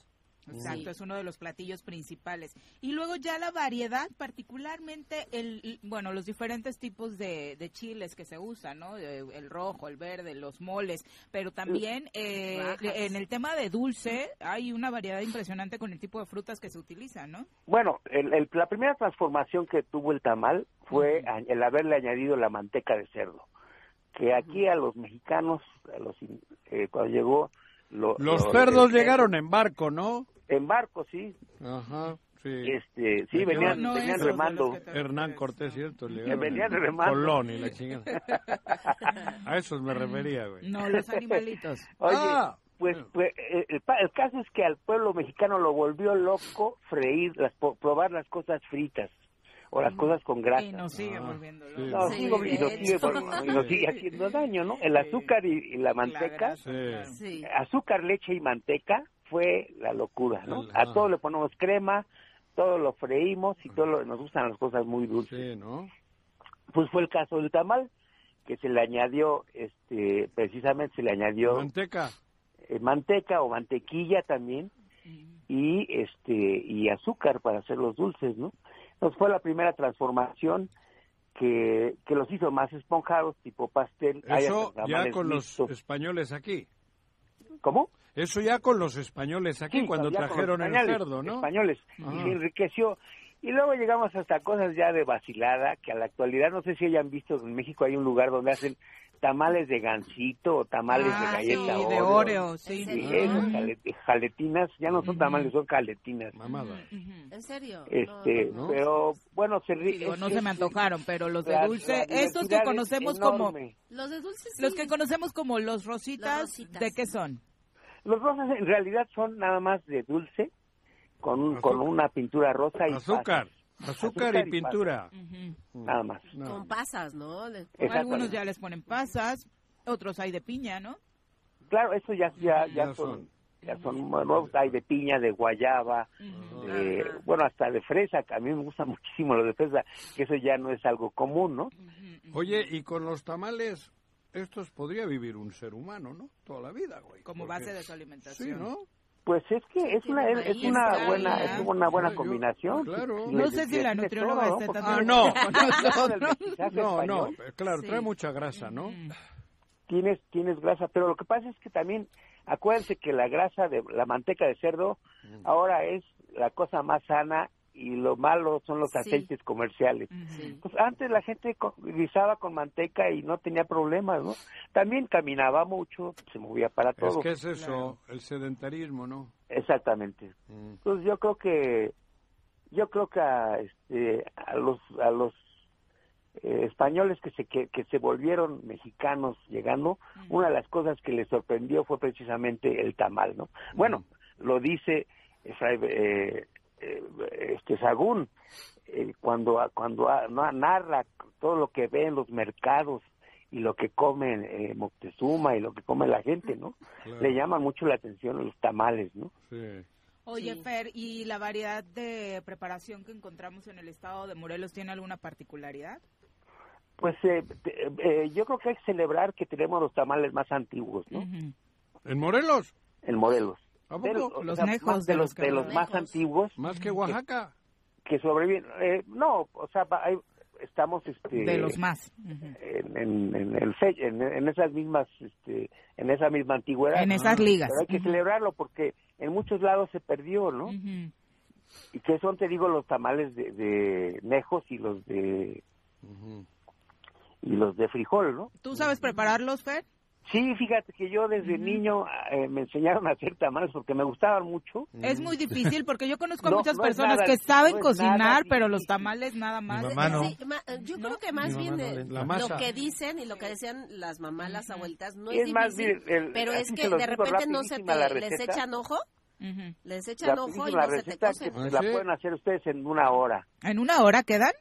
Exacto, es uno de los platillos principales. Y luego ya la variedad, particularmente el, bueno, los diferentes tipos de, de chiles que se usan, ¿no? El rojo, el verde, los moles, pero también eh, en el tema de dulce hay una variedad impresionante con el tipo de frutas que se utilizan, ¿no? Bueno, el, la primera transformación que tuvo el tamal fue el haberle añadido la manteca de cerdo que aquí a los mexicanos, a los eh, cuando llegó... los cerdos llegaron en barco, ¿no? En barco, sí. Ajá. Sí. Este, sí, venían, venían remando. Hernán Cortés, ¿cierto? venían remando. Colón y la chingada. (laughs) A esos me refería, güey. No, los animalitos. (laughs) Oye, ah. pues, pues eh, el, el, caso es que al pueblo mexicano lo volvió loco freír, las, probar las cosas fritas o las cosas con grasa. Y nos sigue ah, volviendo y, nos sigue, haciendo daño, ¿no? El azúcar y, la manteca, azúcar, leche y manteca fue la locura, ¿no? A todo le ponemos crema, todo lo freímos y todo nos gustan las cosas muy dulces. ¿no? Pues fue el caso del tamal, que se le añadió, este, precisamente se le añadió... Manteca. Eh, manteca o mantequilla también y este y azúcar para hacer los dulces, ¿no? Entonces fue la primera transformación que, que los hizo más esponjados, tipo pastel. Eso ya con los españoles aquí. ¿Cómo? Eso ya con los españoles aquí, cuando trajeron el cerdo, ¿no? Españoles, y se enriqueció. Y luego llegamos hasta cosas ya de vacilada, que a la actualidad no sé si hayan visto, en México hay un lugar donde hacen tamales de gansito o tamales de Ah, galleta sí, de Oreo. Sí. Sí, jaletinas, ya no son tamales, son jaletinas. Mamada. ¿En serio? Este, No, no. pero bueno, se Sí, digo, no se me antojaron, pero los de dulce, la estos que conocemos como enorme. Los de dulces sí. los que conocemos como los rositas, Los rositas. ¿de qué son? Los rosas en realidad son nada más de dulce, con, un- con una pintura rosa y Azúcar. pasas. Azúcar y pintura. Nada más. No. Con pasas, ¿no? Algunos ya les ponen pasas, otros hay de piña, ¿no? Claro, eso ya, ya, ya Ya son, son. ya son, bueno, hay de piña, de guayaba, de- bueno, hasta de fresa, que a mí me gusta (laughs) muchísimo lo de fresa, que eso ya no es algo común, ¿no? Oye, y con los tamales, estos podría vivir un ser humano, ¿no? Toda la vida, güey. Como Porque- base de su Sí, alimentación. ¿no? Pues es que es una, es, es una buena, ya. es una buena Yo- combinación. claro. Si No sé si la tienes nutrióloga Porque- tan Ah, (laughs) no. No, no, claro, Sí. trae mucha grasa, ¿no? tienes, tienes grasa, pero lo que pasa es que también, acuérdense que la grasa de la manteca de cerdo ahora es la cosa más sana y lo malo son los Sí. aceites comerciales. Sí. Pues antes la gente co- guisaba con manteca y no tenía problemas, ¿no? También caminaba mucho, se movía para Es todo. que es eso, el sedentarismo, ¿no? Exactamente. Mm. Entonces yo creo que yo creo que a, este, a los a los eh, españoles que se que, que se volvieron mexicanos llegando, una de las cosas que les sorprendió fue precisamente el tamal, ¿no? Bueno, lo dice eh, este Sagún eh, cuando cuando no, narra todo lo que ve en los mercados y lo que comen eh, Moctezuma y lo que come la gente, ¿no? Claro. Le llaman mucho la atención los tamales, ¿no? Sí. Oye, Sí. Fer, ¿y la variedad de preparación que encontramos en el estado de Morelos tiene alguna particularidad? Pues eh, te- eh, yo creo que hay que celebrar que tenemos los tamales más antiguos, ¿no? ¿En Morelos? En Morelos. ¿A De poco? Los sea, nejos más de de los de más antiguos ¿Más que Oaxaca? que sobreviven. Eh, no, o sea, hay- estamos este, De los más. En, en, en, el fe- en, en esas mismas, este, en esa misma antigüedad. En esas ligas. Pero hay que celebrarlo porque en muchos lados se perdió, ¿no? Y que son, te digo, los tamales de, de nejos y los de y los de frijol, ¿no? ¿Tú sabes prepararlos, Fer? Sí, fíjate que yo desde niño eh, me enseñaron a hacer tamales porque me gustaban mucho. Es muy difícil porque yo conozco a No, muchas no es personas nada- que saben no es cocinar, nada pero los tamales nada más. mamá no. Sí, ma- yo creo que más bien eh, masa. lo que dicen y lo que decían las mamás, las abuelitas, no es, es más, difícil, el- pero es así que de repente no se te, les echan ojo, les echan ojo y no se te que ¿Ah, la sí? pueden hacer ustedes en una hora. ¿En una hora quedan?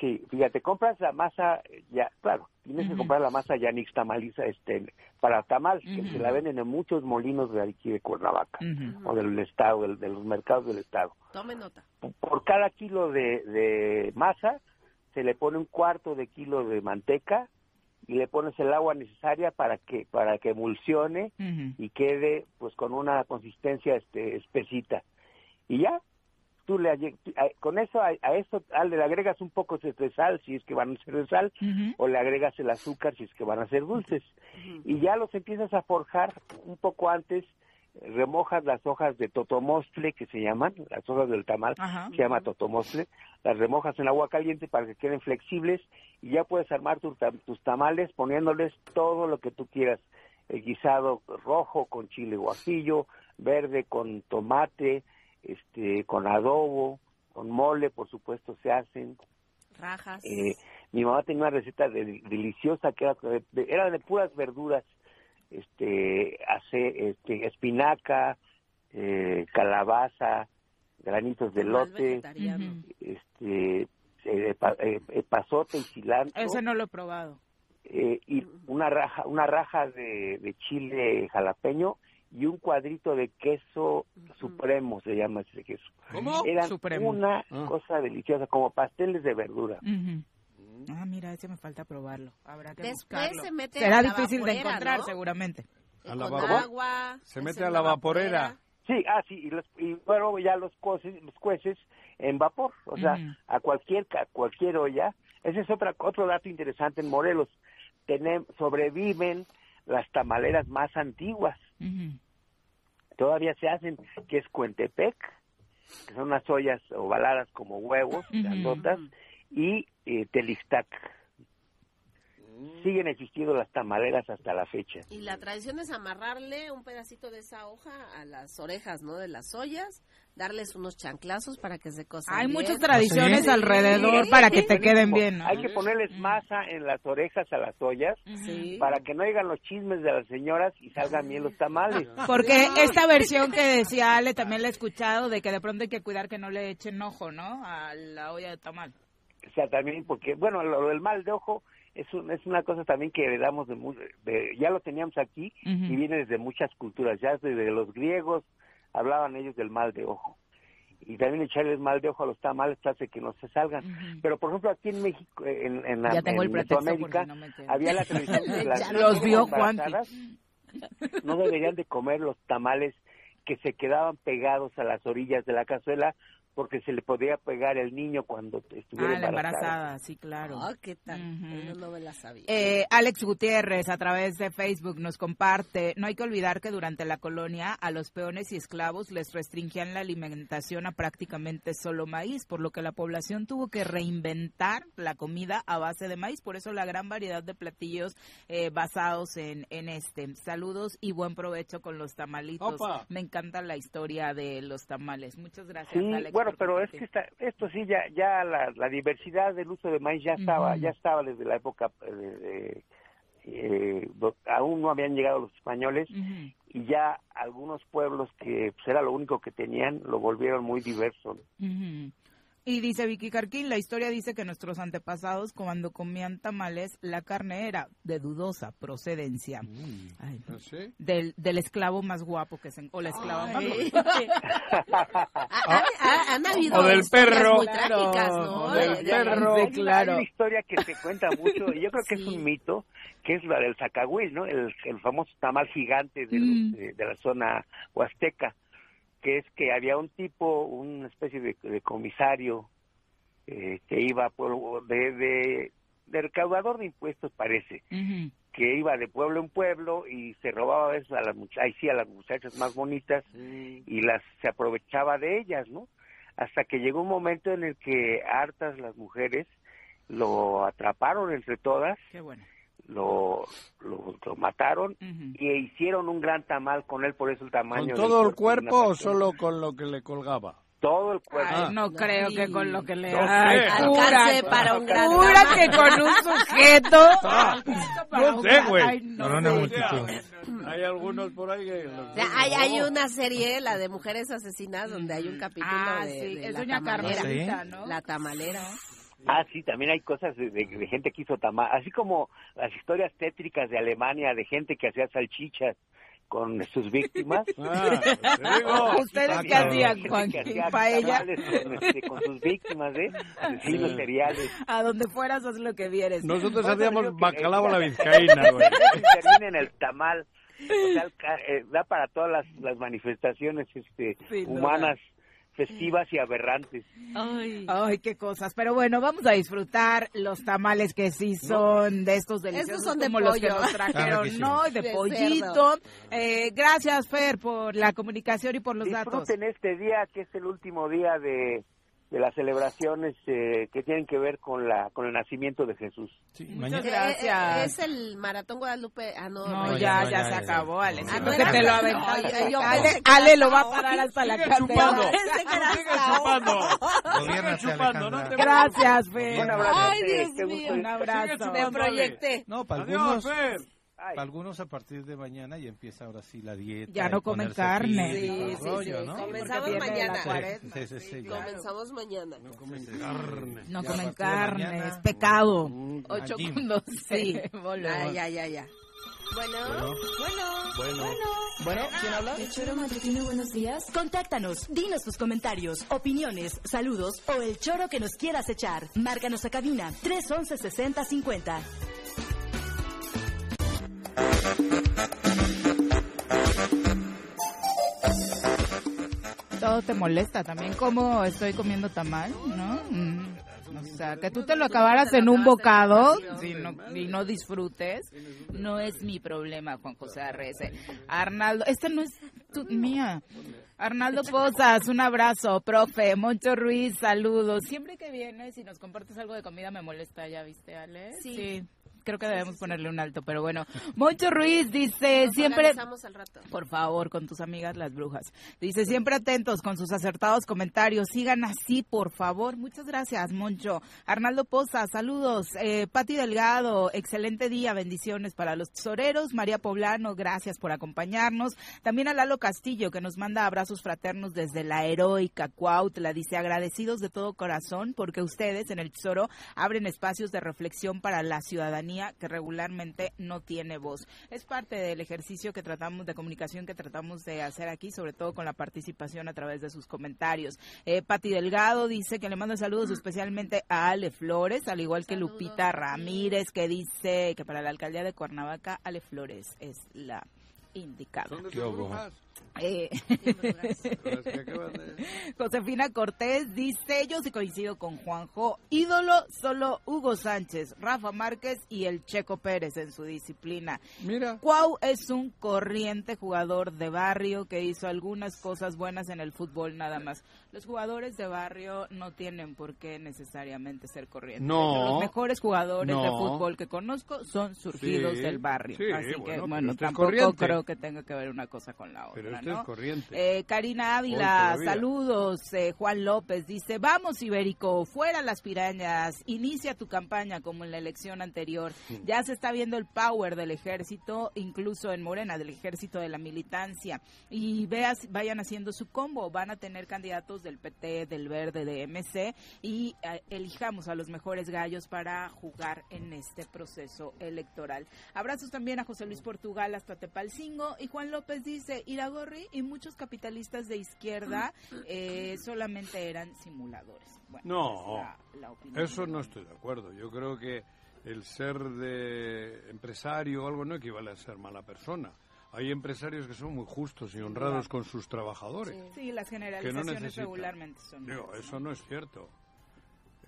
Sí, fíjate, compras la masa, ya, claro, tienes que comprar la masa ya nixtamaliza este, para tamal, que se la venden en muchos molinos de aquí de Cuernavaca, o del estado, del- de los mercados del estado. Tome nota. Por cada kilo de, de masa, se le pone un cuarto de kilo de manteca y le pones el agua necesaria para que, para que emulsione y quede pues con una consistencia este espesita. Y ya tú le con eso a, a eso a- le agregas un poco de sal si es que van a ser de sal o le agregas el azúcar si es que van a ser dulces. Y ya los empiezas a forjar un poco antes remojas las hojas de totomostle que se llaman las hojas del tamal Ajá. se llama totomostle las remojas en agua caliente para que queden flexibles y ya puedes armar tu tus tamales poniéndoles todo lo que tú quieras. El guisado rojo con chile guajillo verde con tomate este con adobo con mole por supuesto se hacen Rajas. eh, mi mamá tenía una receta de- deliciosa que era de, de- era de puras verduras este hace este espinaca eh, calabaza granitos de lote este eh, pa- pasote y cilantro Ese no lo he probado. eh, y una raja una raja de, de chile jalapeño y un cuadrito de queso supremo se llama ese queso ¿Cómo? eran Supremo. una Ah. cosa deliciosa como pasteles de verdura Ujú. Ah, mira, ese me falta probarlo. Habrá que Después buscarlo. se mete Será a la difícil de encontrar, ¿no? seguramente. A la con agua. Se es mete a la vaporera. Sí, ah, sí, y, los, y luego ya los cueces, los cueces en vapor, o sea, a cualquier ca- cualquier olla. Ese es otra, otro dato interesante en Morelos. Tenem- sobreviven las tamaleras más antiguas. Ujú. Todavía se hacen, que es Cuentepec, que son unas ollas ovaladas como huevos, grandotas, y eh, Telixtac. Siguen existiendo las tamaleras hasta la fecha. Y la tradición es amarrarle un pedacito de esa hoja a las orejas, ¿no? De las ollas, darles unos chanclazos para que se cosan Hay bien. muchas tradiciones alrededor para que te queden bien, ¿no? Hay que ponerles masa en las orejas a las ollas Sí. para que no oigan los chismes de las señoras y salgan bien los tamales. (laughs) Porque esta versión que decía Ale también la he escuchado de que de pronto hay que cuidar que no le echen ojo, ¿no? A la olla de tamal. O sea, también porque, bueno, lo, lo del mal de ojo es, un- es una cosa también que heredamos de, mu- de- ya lo teníamos aquí y viene desde muchas culturas, ya desde los griegos hablaban ellos del mal de ojo. Y también echarles mal de ojo a los tamales hace que no se salgan. Pero, por ejemplo, aquí en México, en, en, Ya tengo en el pretexto Mesoamérica, no me había la (laughs) tradición de las los vio embarazadas no deberían de comer los tamales que se quedaban pegados a las orillas de la cazuela porque se le podía pegar el niño cuando estuviera Ah, embarazada. embarazada, sí, claro. Ah, ¿qué tal? Ujú. Esa no me la sabía. Eh, Alex Gutiérrez a través de Facebook nos comparte, no hay que olvidar que durante la colonia a los peones y esclavos les restringían la alimentación a prácticamente solo maíz, por lo que la población tuvo que reinventar la comida a base de maíz, por eso la gran variedad de platillos eh, basados en, en este. Saludos y buen provecho con los tamalitos. Opa. Me encanta la historia de los tamales. Muchas gracias, Sí, Alex. bueno, por pero es que está- esto sí, ya, ya la, la diversidad del uso de maíz ya estaba, ya estaba desde la época, eh, de- eh, aún no habían llegado los españoles y ya algunos pueblos que pues, era lo único que tenían lo volvieron muy diverso. Y dice Vicky Carquín, la historia dice que nuestros antepasados cuando comían tamales, la carne era de dudosa procedencia. Ay, ¿Ah, sí? del, del esclavo más guapo que se... O la esclava más guapa. (laughs) Han habido O del perro. muy trágicas, ¿no? O del De- de- perro. Hay una- claro. Hay una historia que se cuenta mucho, y yo creo que es un mito, que es la del zacahuil, ¿no? El, el famoso tamal gigante de, los- Mm. de, de la zona huasteca, que es que había un tipo, una especie de, de comisario eh, que iba por, de, de, de recaudador de impuestos, parece, que iba de pueblo en pueblo y se robaba a veces a las ahí sí, a las muchachas más bonitas y las se aprovechaba de ellas, ¿no? Hasta que llegó un momento en el que hartas las mujeres lo atraparon entre todas, Qué bueno. Lo, lo, lo mataron Ujú. y ¿Con hicieron un gran tamal con él, por eso el tamaño. del todo el cuerpo o solo con lo que le colgaba? Todo el cuerpo. Ay, Ah. no creo que con lo que le... No Ay, Alcance para un gran tamal. que con un sujeto... Ah, para no un sé, güey. No Con una sé. multitud. Hay algunos por ahí que... O sea, hay, hay una serie, la de Mujeres Asesinas, donde hay un capítulo Ah, de, sí, de es la doña tamalera. Carmelita, ¿no? La tamalera. Ah, sí, también hay cosas de, de- de gente que hizo tamal, así como las historias tétricas de Alemania de gente que hacía salchichas con sus víctimas. Ah. ¿Ustedes Ah, qué hacían, hacía ¿Paella? tamales Con, este, con sus víctimas, ¿eh? A donde fueras haz lo que vieres. Nosotros hacíamos bacalao a la vizcaína, güey. que termine en el tamal. O sea, eh, da para todas las, las manifestaciones este, humanas, festivas y aberrantes. Ay. Ay, qué cosas. Pero bueno, vamos a disfrutar los tamales que sí son de estos deliciosos son de como los que pollo. nos trajeron, Claro que sí. ¿no? De, De pollito. Eh, gracias, Fer, por la comunicación y por los datos. Disfruten este día, que es el último día de, de las celebraciones eh, que tienen que ver con la con el nacimiento de Jesús. Sí, Muchas mañana- gracias. Eh, eh, es el Maratón Guadalupe. Ah, no. No, no, ya, ya, ya, se ya. acabó, Ale. Ah, ¿no que te lo Ale, Ale lo va a parar hasta la era Sigue chupando. Gracias, Fer. Un abrazo. Ay, Dios mío. Un abrazo. Me proyecté. No, para Adiós, algunos, Fer. Ay, algunos a partir de mañana ya empieza ahora sí la dieta. Ya no comen carne. Sí, el sí, rollo, sí. ¿no? Comenzamos mañana. Sí, sí, sí. Comenzamos mañana. No comen carne. No comen carne, es pecado. Mm, Ocho con. Sí. (laughs) Volvemos. Ya, ya, ya, ya. Bueno, Bueno. bueno. Bueno, ¿quién habla? El choro matutino, buenos días. Contáctanos, dinos tus comentarios, opiniones, saludos o el choro que nos quieras echar. Márcanos a cabina 311 6050. Todo te molesta también como estoy comiendo tamal, ¿no? Mm. O sea, que tú te lo acabaras en un bocado y no, y no disfrutes, no es mi problema, Juan José Arrece. Arnaldo, esta no es tu- mía. Arnaldo Pozas, un abrazo, profe. Moncho Ruiz, saludos. Siempre que vienes y nos compartes algo de comida me molesta, ¿ya viste, Ale? Sí. Creo que debemos ponerle un alto, pero bueno. Moncho Ruiz dice, siempre... Al rato. Por favor, con tus amigas las brujas. Dice, siempre atentos con sus acertados comentarios. Sigan así, por favor. Muchas gracias, Moncho. Arnaldo Poza, saludos. Eh, Pati Delgado, excelente día, bendiciones para los tesoreros. María Poblano, gracias por acompañarnos. También a Lalo Castillo, que nos manda abrazos fraternos desde la heroica Cuautla. Dice, agradecidos de todo corazón porque ustedes en el Tesoro abren espacios de reflexión para la ciudadanía que regularmente no tiene voz. Es parte del ejercicio que tratamos de comunicación que tratamos de hacer aquí, sobre todo con la participación a través de sus comentarios. Eh, Pati Delgado dice que le manda saludos especialmente a Ale Flores, al igual que Lupita Ramírez, que dice que para la alcaldía de Cuernavaca, Ale Flores es la indicada. Eh, (laughs) Josefina Cortés dice, yo sí coincido con Juanjo, ídolo solo Hugo Sánchez, Rafa Márquez y el Checo Pérez en su disciplina. Mira. Cuau es un corriente jugador de barrio que hizo algunas cosas buenas en el fútbol nada más. Los jugadores de barrio no tienen por qué necesariamente ser corrientes. No. Los mejores jugadores de fútbol que conozco son surgidos Sí, del barrio. sí, Así que, bueno, tampoco creo que tenga que ver una cosa con la otra. Pero ¿no? es corriente. Eh, Karina Ávila, saludos. Eh, Juan López dice, vamos Ibérico, fuera las pirañas, inicia tu campaña como en la elección anterior. Ya se está viendo el power del ejército, incluso en Morena, del ejército de la militancia. Y veas, vayan haciendo su combo, van a tener candidatos del PT, del Verde, de MC, y eh, elijamos a los mejores gallos para jugar en este proceso electoral. Abrazos también a José Luis Portugal hasta Tepalcingo y Juan López dice, Y muchos capitalistas de izquierda eh, solamente eran simuladores. Bueno, No, esa es la- la opinión Eso no estoy de acuerdo. Yo creo que el ser de empresario o algo no equivale a ser mala persona. Hay empresarios que son muy justos y honrados con sus trabajadores. Sí, las no generalizaciones necesitan. regularmente son Digo, malas, eso ¿no? no es cierto.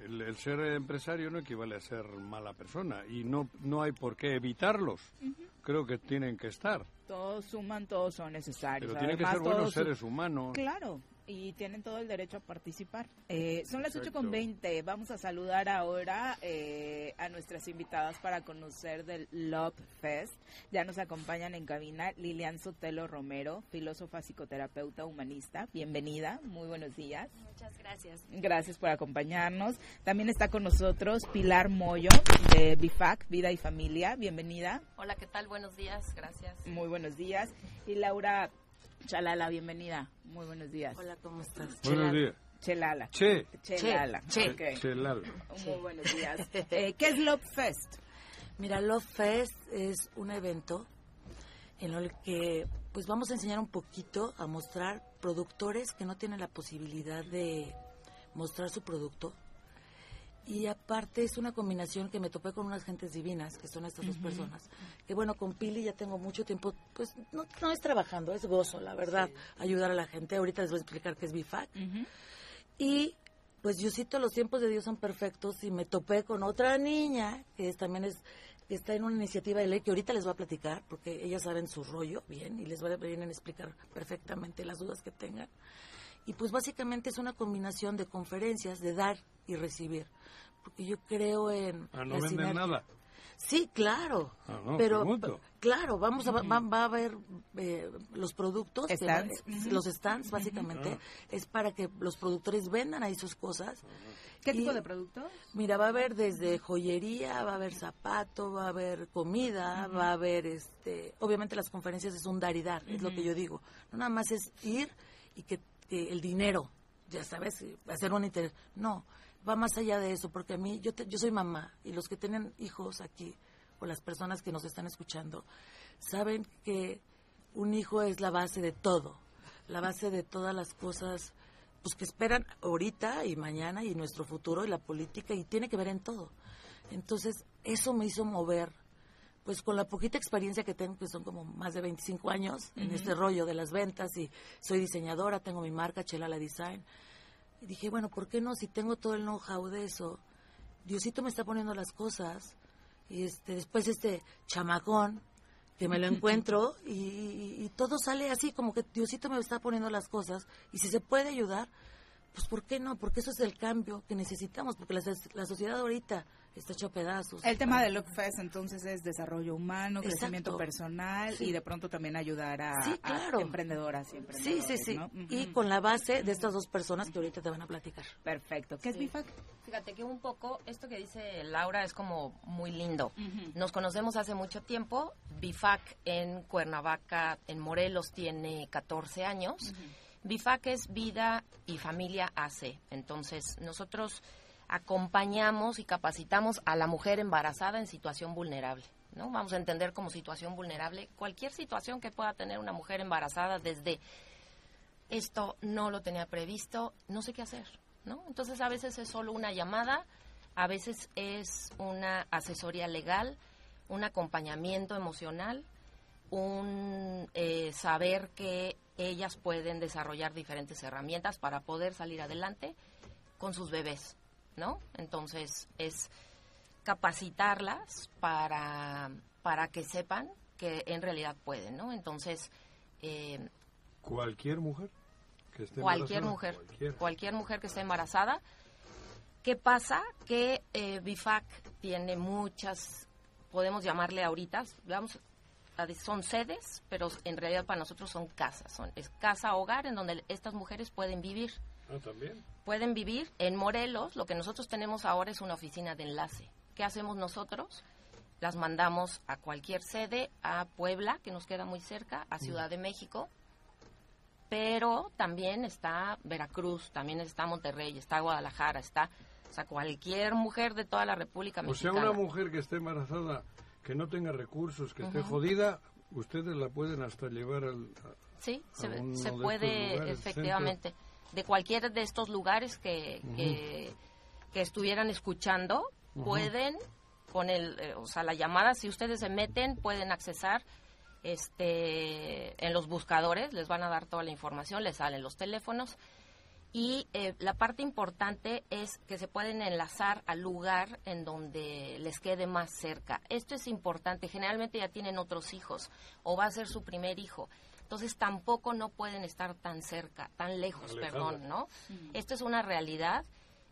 El, el ser empresario no equivale a ser mala persona y no, no hay por qué evitarlos. Creo que tienen que estar. Todos suman, todos son necesarios. Pero tienen que ser buenos seres humanos. Claro, y tienen todo el derecho a participar. Eh, son las Exacto. 8 con 20. Vamos a saludar ahora eh, a nuestras invitadas para conocer del Love Fest. Ya nos acompañan en cabina Lilian Sotelo Romero, filósofa, psicoterapeuta, humanista. Bienvenida, muy buenos días. Muchas gracias. Gracias por acompañarnos. También está con nosotros Pilar Moyo de BIFAC, Vida y Familia. Bienvenida. Hola, ¿qué tal? Buenos días, gracias. Muy buenos días. Y Laura Chalala, bienvenida. Muy buenos días. Hola, ¿cómo estás? Buenos días. Chelala. Che. Chelala. Che. Ok. Chelal. Muy buenos días. (laughs) Eh, ¿Qué es Love Fest? Mira, Love Fest es un evento en el que pues vamos a enseñar un poquito a mostrar productores que no tienen la posibilidad de mostrar su producto. Y aparte es una combinación que me topé con unas gentes divinas, que son estas dos personas. Que bueno, con Pili ya tengo mucho tiempo, pues no, no es trabajando, es gozo, la verdad, ayudar a la gente. Ahorita les voy a explicar qué es BIFAC. Y pues Diosito, los tiempos de Dios son perfectos y me topé con otra niña que es, también es que está en una iniciativa de ley que ahorita les voy a platicar porque ellas saben su rollo bien y les voy a venir a explicar perfectamente las dudas que tengan. Y pues básicamente es una combinación de conferencias, de dar y recibir. Porque yo creo en... Ah, no la venden sinergia. nada. Sí, claro. Ah, no, pero pregunto. claro, vamos a va, va a haber eh, los productos, que Stands. eh, los stands básicamente es para que los productores vendan ahí sus cosas. ¿Qué Y, tipo de productos? Mira, va a haber desde joyería, va a haber zapato, va a haber comida, va a haber este, obviamente las conferencias es un dar y dar, es lo que yo digo. No nada más es ir y que, que el dinero, ya sabes, hacer un interés. No, va más allá de eso, porque a mí, yo, te- yo soy mamá y los que tienen hijos aquí, o las personas que nos están escuchando, saben que un hijo es la base de todo, la base de todas las cosas pues que esperan ahorita y mañana y nuestro futuro y la política y tiene que ver en todo. Entonces, eso me hizo mover pues con la poquita experiencia que tengo, que son como más de 25 años en este rollo de las ventas y soy diseñadora, tengo mi marca Chelala Design. Y dije, bueno, ¿por qué no? Si tengo todo el know-how de eso, Diosito me está poniendo las cosas y este después este chamacón que me lo (laughs) encuentro y, y- y todo sale así como que Diosito me está poniendo las cosas y si se puede ayudar, pues ¿por qué no? Porque eso es el cambio que necesitamos, porque la, la sociedad ahorita está hecho pedazos. El tema de Fest entonces es desarrollo humano, crecimiento personal y de pronto también ayudar a, emprendedoras y Sí, sí, sí. Y con la base de estas dos personas que ahorita te van a platicar. Perfecto. ¿Qué es BIFAC? Fíjate que un poco esto que dice Laura es como muy lindo. Nos conocemos hace mucho tiempo. BIFAC en Cuernavaca, en Morelos, tiene 14 años. BIFAC es Vida y Familia AC. Entonces, nosotros acompañamos y capacitamos a la mujer embarazada en situación vulnerable. ¿no? Vamos a entender como situación vulnerable cualquier situación que pueda tener una mujer embarazada desde esto no lo tenía previsto, no sé qué hacer. ¿no? Entonces a veces es solo una llamada, a veces es una asesoría legal, un acompañamiento emocional, un eh, saber que ellas pueden desarrollar diferentes herramientas para poder salir adelante con sus bebés. ¿No? Entonces es capacitarlas para, para que sepan que en realidad pueden, ¿no? Entonces... Eh, ¿Cualquier mujer que esté cualquier mujer, cualquier. mujer que esté embarazada. ¿Qué pasa? Que eh, BIFAC tiene muchas, podemos llamarle ahorita, vamos, son sedes, pero en realidad para nosotros son casas, son, es casa-hogar en donde estas mujeres pueden vivir. Ah, también. Pueden vivir en Morelos. Lo que nosotros tenemos ahora es una oficina de enlace. ¿Qué hacemos nosotros? Las mandamos a cualquier sede, a Puebla, que nos queda muy cerca, a Ciudad de México, pero también está Veracruz, también está Monterrey, está Guadalajara, está, o sea, cualquier mujer de toda la República Mexicana. O sea, una mujer que esté embarazada, que no tenga recursos, que esté jodida, ustedes la pueden hasta llevar al... sí, se, puede, efectivamente de cualquier de estos lugares que, que, estuvieran escuchando, pueden, con el, eh, o sea, la llamada, si ustedes se meten, pueden accesar este, en los buscadores, les van a dar toda la información, les salen los teléfonos. Y eh, la parte importante es que se pueden enlazar al lugar en donde les quede más cerca. Esto es importante. Generalmente ya tienen otros hijos o va a ser su primer hijo. Entonces tampoco no pueden estar tan cerca, tan lejos, perdón, ¿no? Esto es una realidad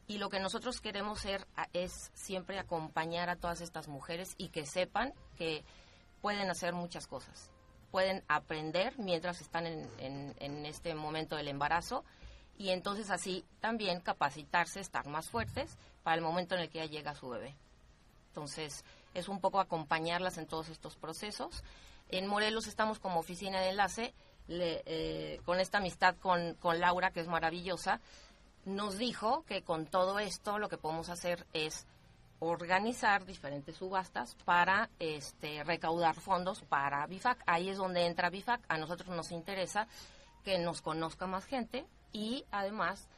y lo que nosotros queremos ser es siempre acompañar a todas estas mujeres y que sepan que pueden hacer muchas cosas. Pueden aprender mientras están en, en este momento del embarazo y entonces así también capacitarse, estar más fuertes para el momento en el que ya llega su bebé. Entonces, es un poco acompañarlas en todos estos procesos en Morelos estamos como oficina de enlace, eh, con esta amistad con, con Laura, que es maravillosa, nos dijo que con todo esto lo que podemos hacer es organizar diferentes subastas para este, recaudar fondos para BIFAC. Ahí es donde entra BIFAC. A nosotros nos interesa que nos conozca más gente y además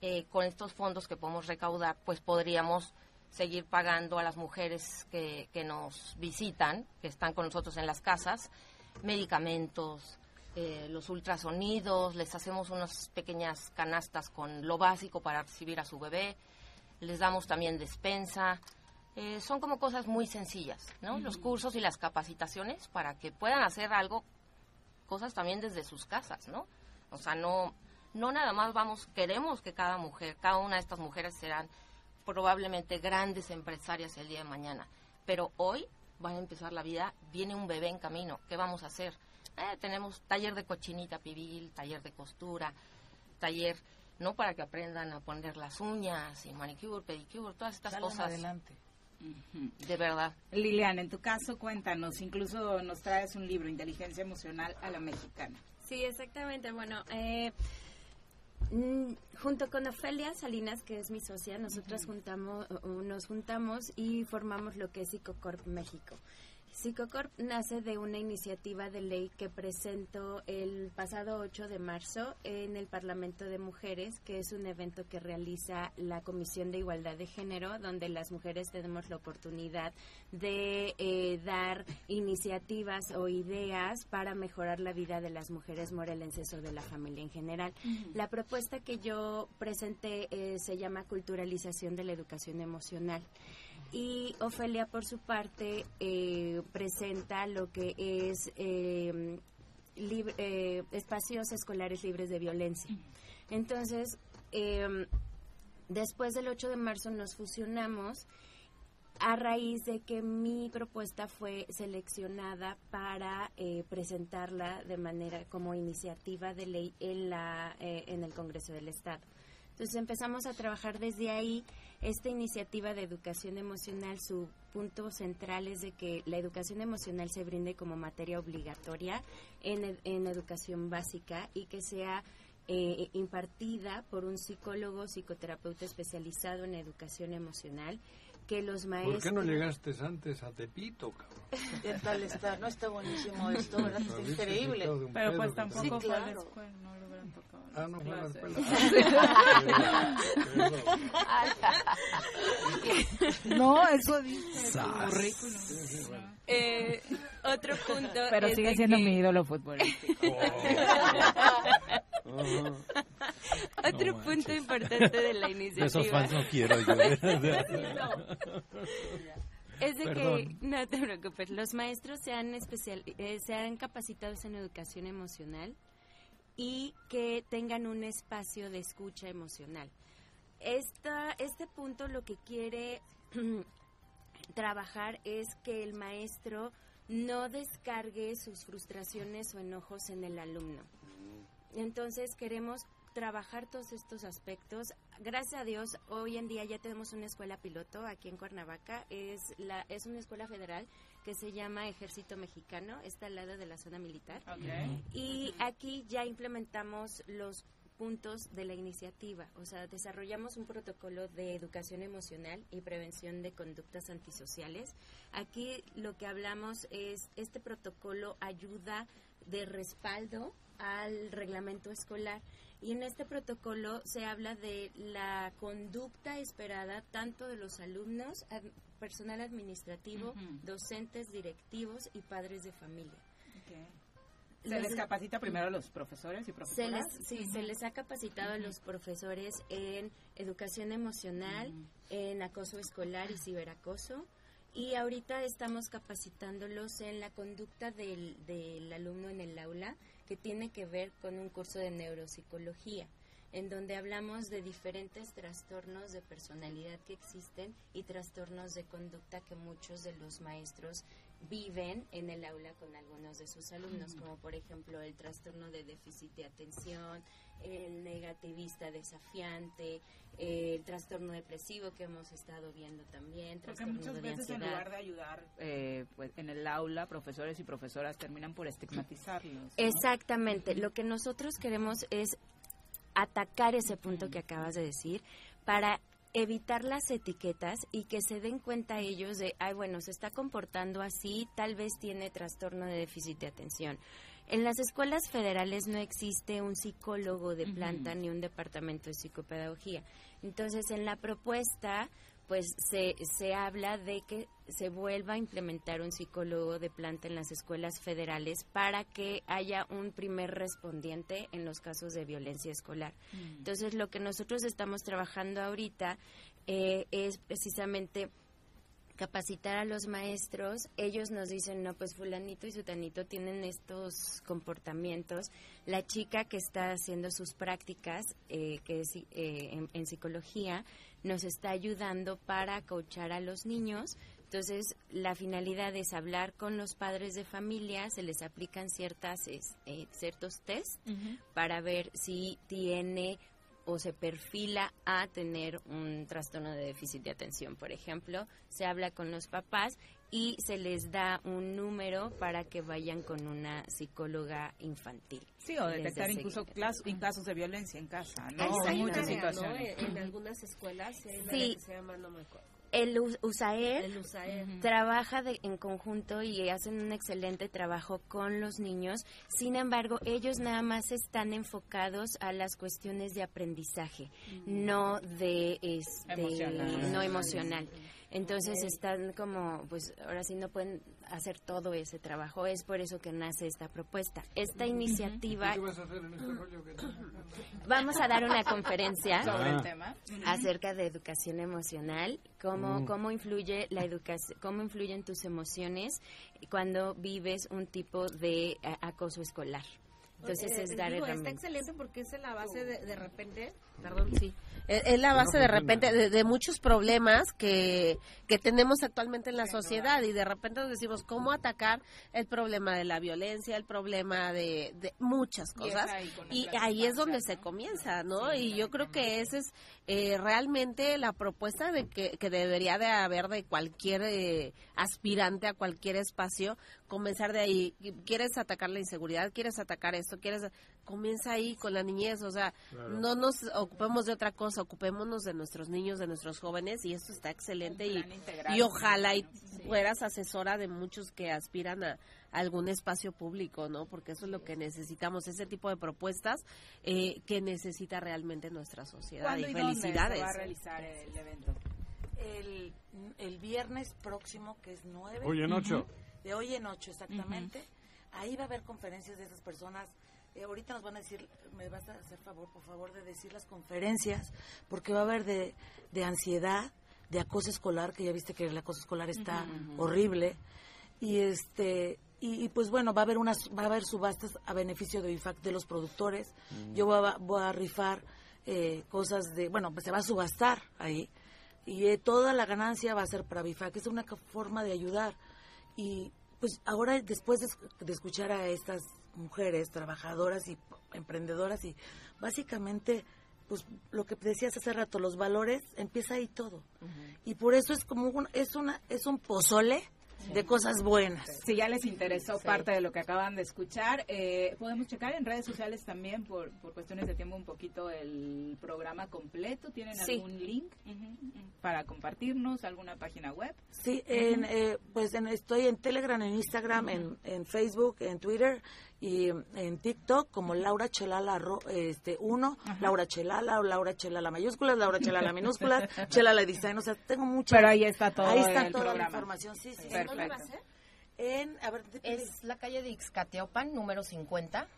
eh, con estos fondos que podemos recaudar, pues podríamos seguir pagando a las mujeres que, que nos visitan, que están con nosotros en las casas, medicamentos, eh, los ultrasonidos, les hacemos unas pequeñas canastas con lo básico para recibir a su bebé, les damos también despensa. Eh, son como cosas muy sencillas, ¿no? Los cursos y las capacitaciones para que puedan hacer algo, cosas también desde sus casas, ¿no? O sea, no, no nada más vamos, queremos que cada mujer, cada una de estas mujeres serán probablemente grandes empresarias el día de mañana. Pero hoy va a empezar la vida, viene un bebé en camino. ¿Qué vamos a hacer? Eh, tenemos taller de cochinita pibil, taller de costura, taller, ¿no? Para que aprendan a poner las uñas y manicure, pedicure, todas estas cosas. adelante. De verdad. Liliana, en tu caso, cuéntanos, incluso nos traes un libro, Inteligencia Emocional a la Mexicana. Sí, exactamente. Bueno, eh, Mm, junto con Ofelia Salinas, que es mi socia, nosotras juntamos, nos juntamos y formamos lo que es Psicocorp México. Psicocorp nace de una iniciativa de ley que presentó el pasado 8 de marzo en el Parlamento de Mujeres, que es un evento que realiza la Comisión de Igualdad de Género, donde las mujeres tenemos la oportunidad de eh, dar iniciativas o ideas para mejorar la vida de las mujeres morelenses o de la familia en general. La propuesta que yo presenté eh, se llama Culturalización de la Educación Emocional. Y Ofelia, por su parte, eh, presenta lo que es eh, eh, espacios escolares libres de violencia. Entonces, em, después del 8 de marzo nos fusionamos a raíz de que mi propuesta fue seleccionada para eh, presentarla de manera como iniciativa de ley en la en el Congreso del Estado. Entonces empezamos a trabajar desde ahí. Esta iniciativa de educación emocional, su punto central es de que la educación emocional se brinde como materia obligatoria en, en educación básica y que sea eh, impartida por un psicólogo, psicoterapeuta especializado en educación emocional que los maestros... ¿Por qué no llegaste antes a Tepito, cabrón? (laughs) ¿Qué tal está? No está buenísimo esto, ¿verdad? Está increíble. Pero pues tampoco sí, claro. fue a la escuela, no lo hubieran tocado. Ah, no fue a la escuela. (laughs) no, eso dice currículum. Eh, otro punto Pero sigue siendo mi ídolo futbolístico. (laughs) Otro punto importante de la iniciativa. Esos fans no quiero yo. (laughs) Es de que, no te preocupes, los maestros se han, especial, eh, se han capacitado en educación emocional y que tengan un espacio de escucha emocional. Esta, este punto lo que quiere (clears throat) trabajar es que el maestro no descargue sus frustraciones o enojos en el alumno. Entonces queremos trabajar todos estos aspectos. Gracias a Dios, hoy en día ya tenemos una escuela piloto aquí en Cuernavaca. Es, la, es una escuela federal que se llama Ejército Mexicano, está al lado de la zona militar. Y aquí ya implementamos los puntos de la iniciativa, o sea, desarrollamos un protocolo de educación emocional y prevención de conductas antisociales. Aquí lo que hablamos es, este protocolo ayuda de respaldo al reglamento escolar y en este protocolo se habla de la conducta esperada tanto de los alumnos, personal administrativo, docentes, directivos y padres de familia. ¿Se les capacita primero a los profesores y profesoras? sí, se les ha capacitado a los profesores en educación emocional, en acoso escolar y ciberacoso. Y ahorita estamos capacitándolos en la conducta del, del alumno en el aula, que tiene que ver con un curso de neuropsicología en donde hablamos de diferentes trastornos de personalidad que existen y trastornos de conducta que muchos de los maestros viven en el aula con algunos de sus alumnos, como por ejemplo el trastorno de déficit de atención, el negativista desafiante, el trastorno depresivo que hemos estado viendo también. Porque muchas veces en lugar de ayudar eh, pues, en el aula, profesores y profesoras terminan por estigmatizarlos. Exactamente. Lo que nosotros queremos es atacar ese punto que acabas de decir para evitar las etiquetas y que se den cuenta ellos de, ay, bueno, se está comportando así, tal vez tiene trastorno de déficit de atención. En las escuelas federales no existe un psicólogo de planta ni un departamento de psicopedagogía. Entonces, en la propuesta, pues se, se habla de que se vuelva a implementar un psicólogo de planta en las escuelas federales para que haya un primer respondiente en los casos de violencia escolar. Mm. Entonces, lo que nosotros estamos trabajando ahorita eh, es precisamente capacitar a los maestros, ellos nos dicen, no, pues fulanito y sutanito tienen estos comportamientos. La chica que está haciendo sus prácticas, eh, que es eh, en, psicología, nos está ayudando para coachar a los niños. Entonces, la finalidad es hablar con los padres de familia, se les aplican ciertas, eh, ciertos test para ver si tiene o se perfila a tener un trastorno de déficit de atención, por ejemplo, se habla con los papás y se les da un número para que vayan con una psicóloga infantil. Sí, o detectar incluso casos de violencia en casa, ¿no? Hay muchas situaciones. En algunas escuelas sí. se llama, no me acuerdo el USAER, trabaja en conjunto y hacen un excelente trabajo con los niños. Sin embargo, ellos nada más están enfocados a las cuestiones de aprendizaje, no de este, no emocional. Entonces están como, pues ahora sí no pueden hacer todo ese trabajo. Es por eso que nace esta propuesta. Esta iniciativa... ¿Qué vas a hacer en este rollo? Vamos a dar una conferencia sobre el tema acerca de educación emocional, cómo, mm. cómo influye la educación, cómo influyen tus emociones cuando vives un tipo de eh, acoso escolar. Entonces es dar Está excelente porque es la base de, de repente, perdón, sí, es la base de repente de, muchos problemas que, que tenemos actualmente en la sociedad y de repente nos decimos cómo atacar el problema de la violencia, el problema de, de muchas cosas y, ahí es donde se comienza, ¿no? y yo creo que esa es eh, realmente la propuesta de que, que, debería de haber de cualquier eh, aspirante a cualquier espacio, comenzar de ahí. ¿Quieres atacar la inseguridad? ¿Quieres atacar esto? ¿Quieres comienza ahí con la niñez, o sea, no nos ocupemos de otra cosa, ocupémonos de nuestros niños, de nuestros jóvenes y esto está excelente y, y, ojalá y fueras asesora de muchos que aspiran a, algún espacio público, ¿no? Porque eso es lo que necesitamos, ese tipo de propuestas eh, que necesita realmente nuestra sociedad. Y, felicidades. Se va a realizar el evento? El, viernes próximo, que es 9. Hoy en 8. De hoy en 8, exactamente. Ahí va a haber conferencias de esas personas eh, ahorita nos van a decir, me vas a hacer favor, por favor, de decir las conferencias, porque va a haber de, de ansiedad, de acoso escolar, que ya viste que el acoso escolar está horrible, y este y, pues bueno, va a haber unas va a haber subastas a beneficio de IFAC de los productores. Yo voy a, rifar eh, cosas de, bueno, pues se va a subastar ahí. Y eh, toda la ganancia va a ser para BIFAC, es una forma de ayudar. Y pues ahora después de escuchar a estas mujeres trabajadoras y emprendedoras y básicamente pues lo que decías hace rato los valores empieza ahí todo y por eso es como un, es una es un pozole de cosas buenas. Si ya les interesó parte de lo que acaban de escuchar, eh, podemos checar en redes sociales también por, por cuestiones de tiempo un poquito el programa completo. ¿Tienen algún link para compartirnos? ¿Alguna página web? Sí, en, eh, pues estoy en Telegram, en Instagram, en, en Facebook, en Twitter y en TikTok como Laura Chelala este uno, Laura Chelala o Laura Chelala mayúsculas, Laura Chelala minúsculas, (laughs) Chelala design, o sea, tengo mucha Pero ahí está todo Ahí está toda la información. Sí, sí. Perfecto. En, a ver, es la calle de Ixcateopan, número 50,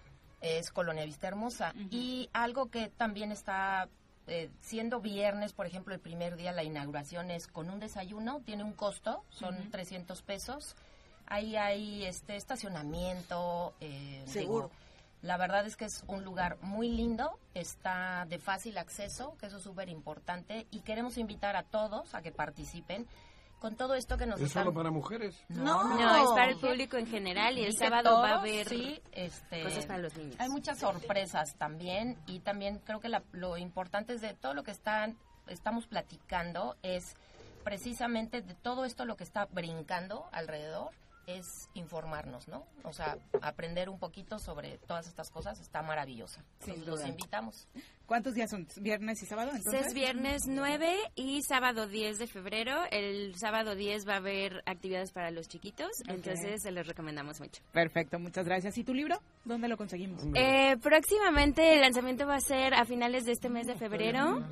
es Colonia Vista Hermosa. Y algo que también está eh, siendo viernes, por ejemplo, el primer día la inauguración es con un desayuno, tiene un costo, son 300 pesos Ahí hay este estacionamiento. Eh, Seguro. la verdad es que es un lugar muy lindo, está de fácil acceso, que eso es súper importante, y queremos invitar a todos a que participen con todo esto que nos ¿Es solo para mujeres? No, no, es para el público en general y el sábado va a haber sí, este, cosas para los niños. Hay muchas sorpresas también y también creo que lo importante es de todo lo que están, estamos platicando es precisamente de todo esto lo que está brincando alrededor es informarnos, ¿no? O sea, aprender un poquito sobre todas estas cosas está maravillosa. los invitamos. ¿Cuántos días son? ¿Viernes y sábado? Entonces? Es viernes 9 y sábado 10 de febrero. El sábado 10 va a haber actividades para los chiquitos, entonces se les recomendamos mucho. Perfecto, muchas gracias. ¿Y tu libro? ¿Dónde lo conseguimos? Eh, próximamente el lanzamiento va a ser a finales de este mes de febrero.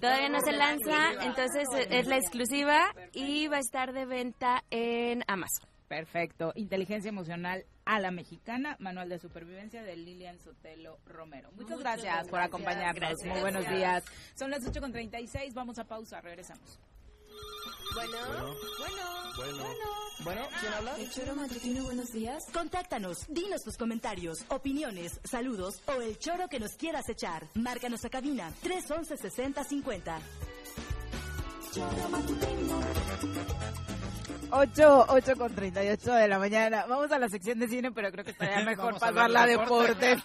Todavía no se lanza, entonces es la exclusiva y va a estar de venta en Amazon. Perfecto. Inteligencia emocional a la mexicana, manual de supervivencia de Lilian Sotelo Romero. Muchas, gracias, por acompañarnos. Muy buenos días. Son las 8.36, vamos a pausa, regresamos. Bueno, bueno, bueno, bueno, ¿quién habla? El Choro Matutino, buenos días. Contáctanos, dinos tus comentarios, opiniones, saludos o el choro que nos quieras echar. Márcanos a cabina 311 6050. Choro Matutino. 8, 8 con 38 de la mañana. Vamos a la sección de cine, pero creo que estaría (laughs) mejor pasar la deporte.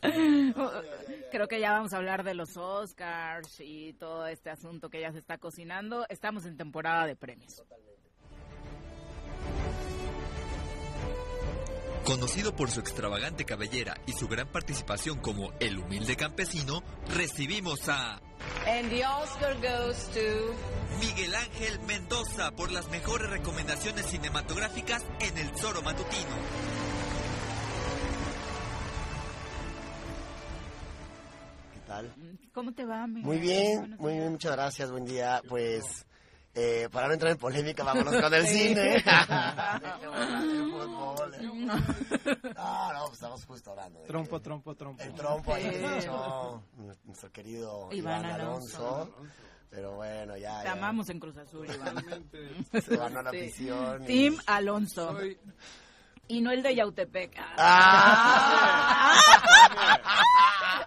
(laughs) creo que ya vamos a hablar de los Oscars y todo este asunto que ya se está cocinando. Estamos en temporada de premios. Conocido por su extravagante cabellera y su gran participación como el humilde campesino, recibimos a... And the Oscar goes to... Miguel Ángel Mendoza por las mejores recomendaciones cinematográficas en El Zoro Matutino. ¿Qué tal? ¿Cómo te va, Miguel? Muy bien, muy bien, muchas gracias, buen día. Pues eh, para no entrar en polémica, vámonos con el cine. No, (laughs) (laughs) no, pues estamos justo hablando. Trompo, trompo, trompo. El trompo, ahí dicho nuestro querido Iván, Alonso. Pero bueno, ya. Te amamos en Cruz Azul, Iván. (laughs) Se van a la prisión. Team Alonso. Y no el de Yautepec. ¡Ah!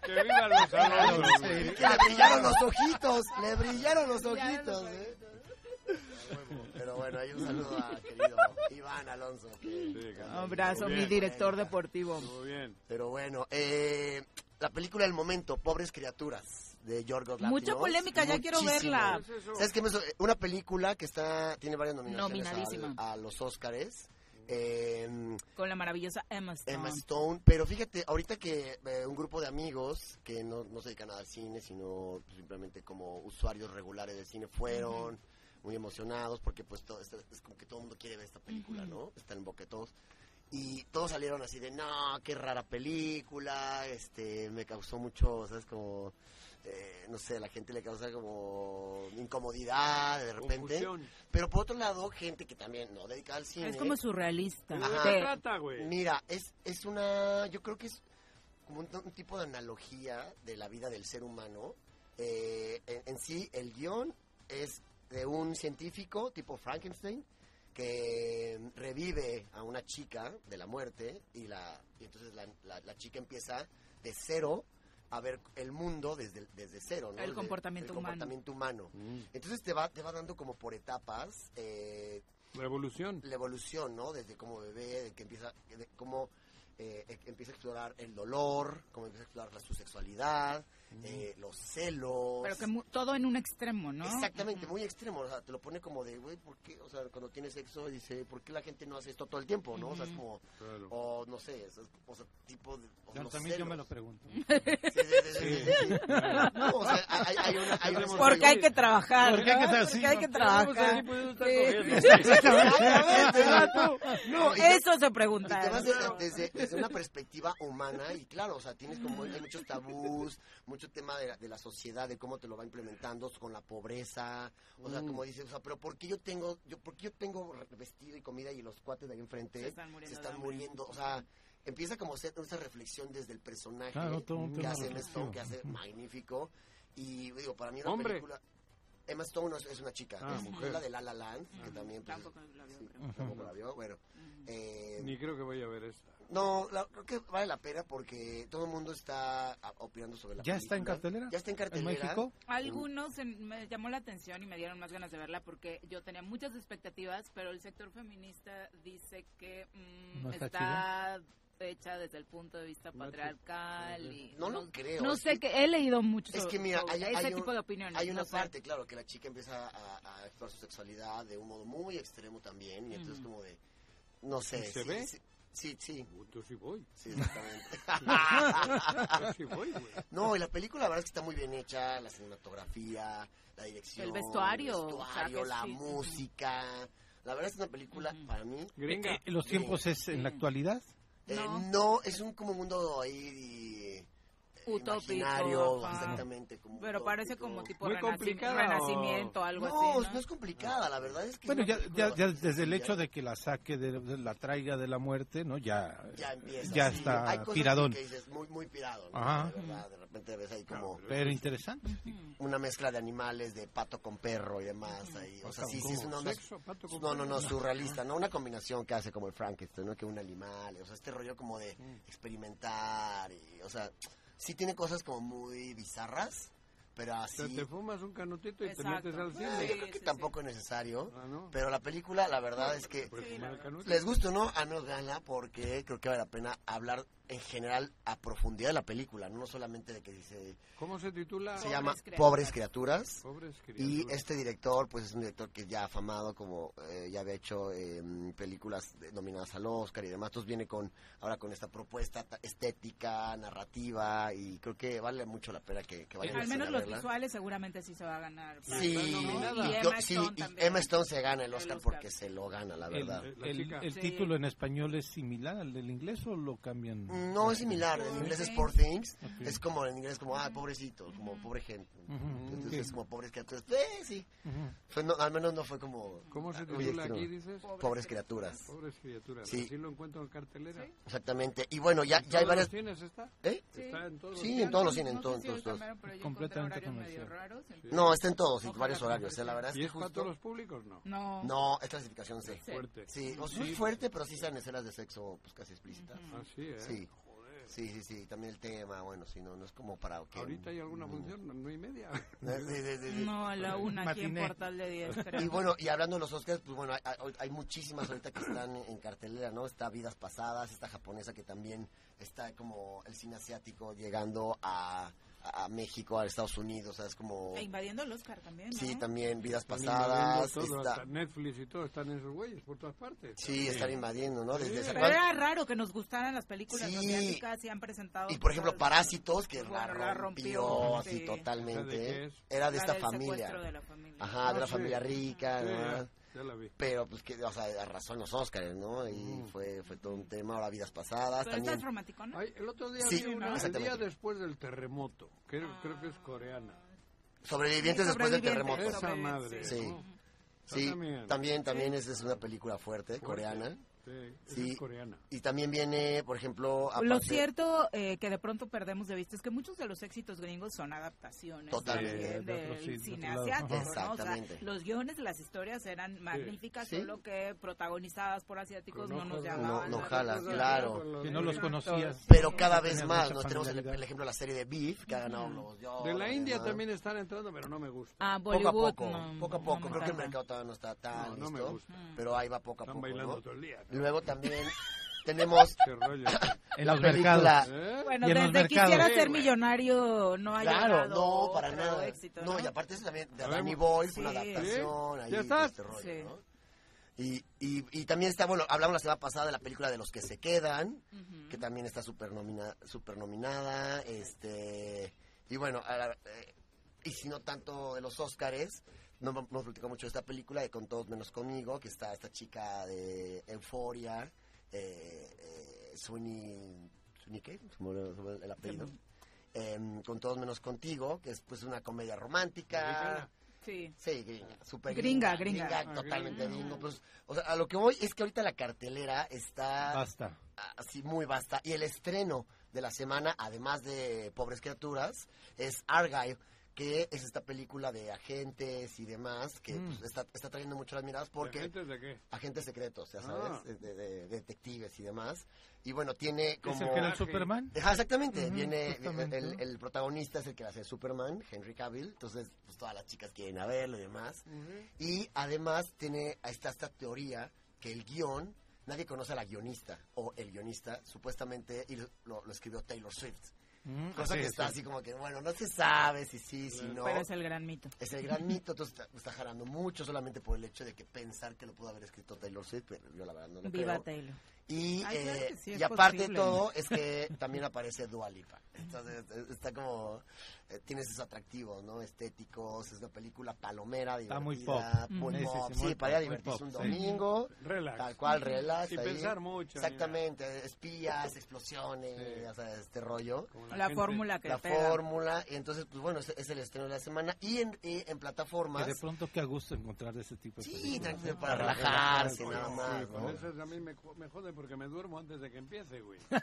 ¡Que vivan los Alonso! que le brillaron los ojitos, le brillaron los ojitos. ¿eh? (laughs) Pero bueno, hay un saludo a querido Iván Alonso. Que, Un abrazo, mi director deportivo. Muy bien. Pero bueno, eh, la película del momento, Pobres Criaturas, de Yorgos Lanthimos. Mucha polémica, ya quiero verla. ¿Sabes qué? me hizo? Una película que está tiene varias nominaciones a los Óscares. Eh, Con la maravillosa Emma Stone. Emma Stone, pero fíjate, ahorita que eh, un grupo de amigos que no, no se dedican al cine, sino pues, simplemente como usuarios regulares del cine fueron muy emocionados porque pues todo, es, es como que todo el mundo quiere ver esta película, ¿no? Está en boca de todos. Y todos salieron así de, no, qué rara película, este, me causó mucho, ¿sabes? Como, eh, no sé, la gente le causa como incomodidad de repente. Confusión. Pero por otro lado, gente que también no dedica al cine. Es como surrealista. Ajá. Trata, güey? Mira, es, es una, yo creo que es como un, un tipo de analogía de la vida del ser humano. Eh, en, en sí, el guion es de un científico tipo Frankenstein que revive a una chica de la muerte y, la, y entonces la, la- la chica empieza de cero a ver el mundo desde, desde cero, ¿no? El comportamiento el humano. comportamiento humano. Mm. Entonces te va, te va dando como por etapas eh, La evolución. la evolución, ¿no? Desde como bebé, de que empieza, de cómo eh, eh, empieza a explorar el dolor, cómo empieza a explorar la, su sexualidad, eh, los celos. Pero que mu- todo en un extremo, ¿no? Exactamente, muy extremo, o sea, te lo pone como de, güey, ¿por qué? O sea, cuando tienes sexo, dice, ¿por qué la gente no hace esto todo el tiempo, no? O sea, es como, Claro. o no sé, es, o sea, tipo de... o No, los también yo me celos. lo pregunto. Porque hay que trabajar. Porque hay que ¿no? estar Porque hay que trabajar. (laughs) No, Eso se pregunta. desde, desde- desde una perspectiva humana y claro, o sea, tienes como hay muchos tabús, mucho tema de la, de la sociedad, de cómo te lo va implementando con la pobreza, o sea, Mm. como dices, o sea, pero ¿por qué yo tengo, yo, por qué yo tengo vestido y comida y los cuates de ahí enfrente Se están muriendo se de están hambre. muriendo? O sea, empieza como a hacer esa reflexión desde el personaje Claro, todo un que hace Emma. Stone, que hace magnífico y digo, para mí una Hombre. película Emma Stone no es, es una chica, Ah, es, mujer. la de La La Land, que también pues, Tampoco la vio, sí, creo. tampoco la vio, bueno. eh, Ni creo que vaya a ver esta. No, la- creo que vale la pena porque todo el mundo está ah, opinando sobre la ¿Ya está en cartelera? Ya está en ¿En cartelera. México? Algunos en- me llamó la atención y me dieron más ganas de verla porque yo tenía muchas expectativas, pero el sector feminista dice que mm, ¿No está está, hecha desde el punto de vista patriarcal y No lo creo, No sé que- he leído mucho Es que mira, hay, ese hay un- tipo de opiniones. hay una no sé. parte, claro, que la chica empieza a, a explorar su sexualidad de un modo muy extremo también, y entonces como de, no sé. ¿Y se ve? Sí, sí, sí, Yo sí voy. sí, exactamente. (laughs) Yo sí voy, güey. no, y la película la verdad es que está muy bien hecha, la cinematografía, la dirección, El vestuario, el o sea, vestuario, la sí. música. La verdad es una película, para mí, Gringa. Eh, ¿Los tiempos es en la actualidad? Eh, No. no. es un como mundo ahí eh, Utópico, imaginario, ajá. exactamente. Como Pero parece como tipo Muy renacimiento, algo no, así. ¿no? no es complicada, la verdad es que... Bueno, ya, ya, ya desde el hecho de que la saque, de, de la traiga de la muerte, ¿no? Ya, Ya empieza. ya sí. está Hay cosas piradón. Que dices, muy, muy pirado, ¿no? Ajá. De verdad, de repente ves ahí como Pero interesante. una mezcla de animales, de pato con perro y demás. Ahí. O sea, sí, sí, es una onda... ¿Sexo, pato con No, no, no, surrealista, ¿no? Una combinación que hace como el Frankenstein, ¿no? Que un animal, o sea, este rollo como de experimentar y, o sea, sí tiene cosas como muy bizarras, pero O sea, así... te fumas un canutito y Exacto. te metes al cine. yo creo que tampoco es necesario, Ah, ¿no? pero la película, la verdad es que les gusta o no, a menos gana porque creo que vale la pena hablar en general a profundidad de la película, no solamente de que dice ¿Cómo se titula? se llama criaturas. Pobres Criaturas. Pobres Y criaturas. este director, pues es un director que ya afamado, como eh, ya había hecho eh, películas nominadas al Oscar y demás. Entonces viene con ahora con esta propuesta ta- estética, narrativa y creo que vale mucho la pena que, que vayan Al al menos a los verla. visuales seguramente sí se va a ganar. Sí. Y yo- Emma sí, Stone y también. Emma Stone se gana el El Oscar, Oscar. porque se lo gana, la El, verdad. El- chica. el Sí. título en español es similar al del inglés o lo cambian? No es similar, en inglés es Sí. Poor Things, Ok. es como en inglés como, ah, pobrecitos, como pobre gente. Entonces ok. es como pobres criaturas. Eh, sí, Ujú. Fue- no, al menos no fue como... ¿Cómo se muy titula aquí, dices? Pobres criaturas. Pobres criaturas. Sí. Así lo encuentro en cartelera. Exactamente. Y bueno, ya, ¿En ya hay todos varias... los cienes está? ¿Eh? Está en todos los Sí, cines. en todos los cines, en No todos, si todos, Completamente raros. No, está en todos, en varios horarios. La verdad es ¿Y que es para justo... todos los públicos? No. No. No, es clasificación C. Fuerte. Sí, o sea, es fuerte, pero sí sean escenas de sexo pues casi explícitas. Ah, sí, ¿eh? Sí. Sí, sí, sí, también el tema, bueno, si no, no es como para. ¿Ahorita hay alguna función? ¿No y media? (laughs) No, a la una aquí en Portal de 10. Y bueno, y hablando de los Oscars, pues bueno, hay, hay, muchísimas ahorita que están en cartelera, ¿no? Está Vidas Pasadas, esta japonesa que también está como el cine asiático llegando a a México, a Estados Unidos, ¿sabes? Como... E invadiendo el Oscar también, ¿no? Sí, también, Vidas Pasadas. Todo, está... Netflix y todo, están esos güeyes por todas partes. Sí, están invadiendo, ¿no? Desde sí. Pero era raro que nos gustaran las películas sí. asiáticas y han presentado... Y por ejemplo, Parásitos, que la rompió, la rompió así sí. totalmente. ¿De era de esta familia. De la familia. Ajá, Ah, de la familia rica, ¿no? Ya la vi. Pero, pues, que, o sea, arrasó en los Oscars, ¿no? Y mm. fue, fue todo un tema, ahora vidas pasadas. Pero también... es romántico, ¿no? Ay, el otro día sí, vi una, el día después del terremoto, que ah. creo que es coreana. Sobrevivientes, después del terremoto. Esa madre. Sí. ¿no? Sí, también, también, también es, es, una película fuerte, fuerte. coreana. Sí, sí. es coreana. Y también viene, por ejemplo... Aparte... Lo cierto eh, que de pronto perdemos de vista es que muchos de los éxitos gringos son adaptaciones Totalmente. del de, de cine asiático. ¿no? O sea, los guiones de las historias eran magníficas, sí. solo que protagonizadas por asiáticos no, no nos llamaban. No, no jala, claro. Que no los conocías. Pero cada vez más, ¿no? Tenemos el, el, ejemplo de la serie de Beef, que ha ganado los... Yo, de la India ¿no? también están entrando, pero no me gusta. Ah, poco a poco, no, poco a poco. Creo que el mercado todavía no está tan no, listo. me gusta. Pero ahí va poco a Están poco, bailando ¿no? todo el día. Luego también tenemos (coughs) en la los película. ¿Eh? Bueno, y desde mercados. quisiera Sí, ser güey. millonario no ha Claro, llegado no, para nada. éxito, no, ¿no? y aparte es también de Danny Boyle, sí. una adaptación, ahí ¿Ya estás? este rollo, Sí. ¿no? Y, y, y también está, bueno, hablamos la semana pasada de la película de los que se quedan, Ujú. que también está super, nomina, super nominada, este, y bueno, a la- eh, y si no tanto de los Óscares, no hemos platicado mucho de esta película, de Con Todos Menos Conmigo, que está esta chica de Euforia, eh, eh, Sweeney, ¿Sweeney qué? El apellido. Em, con Todos Menos Contigo, que es pues una comedia romántica. Sí. Sí, gringa, super Gringa, gringa. gringa. Ah, totalmente gringa. gringo. Pues, o sea, a lo que voy es que ahorita la cartelera está Basta. así muy vasta. Y el estreno de la semana, además de Pobres Criaturas, es Argyle, que es esta película de agentes y demás, que Mm. pues, está, está trayendo mucho las miradas porque... ¿Agentes de qué? Agentes secretos, ya sabes, Ah. de, de- de detectives y demás. Y bueno, tiene como... ¿Es el que era el Superman? Ajá, exactamente. Ujú, Viene el, el protagonista es el que hace Superman, Henry Cavill. Entonces, pues todas las chicas quieren a verlo y demás. Y además tiene esta, esta teoría que el guion, nadie conoce a la guionista o el guionista, supuestamente, y lo, lo escribió Taylor Swift. Mm, Cosa que está sí. así como que, bueno, no se sabe si sí, si no. Pero es el gran mito. Es el gran mito, entonces está, está jalando mucho solamente por el hecho de que pensar que lo pudo haber escrito Taylor Swift, pero yo la verdad no lo Viva creo. Taylor. Y, Ay, claro eh, sí, y aparte de posible. todo, es que (laughs) también aparece Dua Lipa. Entonces, eh, está como... eh, tiene esos atractivos, ¿no? Estéticos, es una película palomera, Está muy divertida, pop. muy Mm. Sí, sí, pop. sí, Sí, muy para divertirse un sí. domingo. Relax. Tal cual, relax. Sin ahí. pensar mucho, Exactamente, espías, explosiones, Sí. o sea, este rollo. Como La gente- fórmula que La pega. fórmula, y entonces, pues bueno, es, es el estreno de la semana. Y en, y en plataformas... Que de pronto qué gusto encontrar ese tipo de Sí, películas. tranquilo, para relajarse, nada sí, más, ¿no? a mí me, me jode porque me duermo antes de que empiece, güey. (laughs)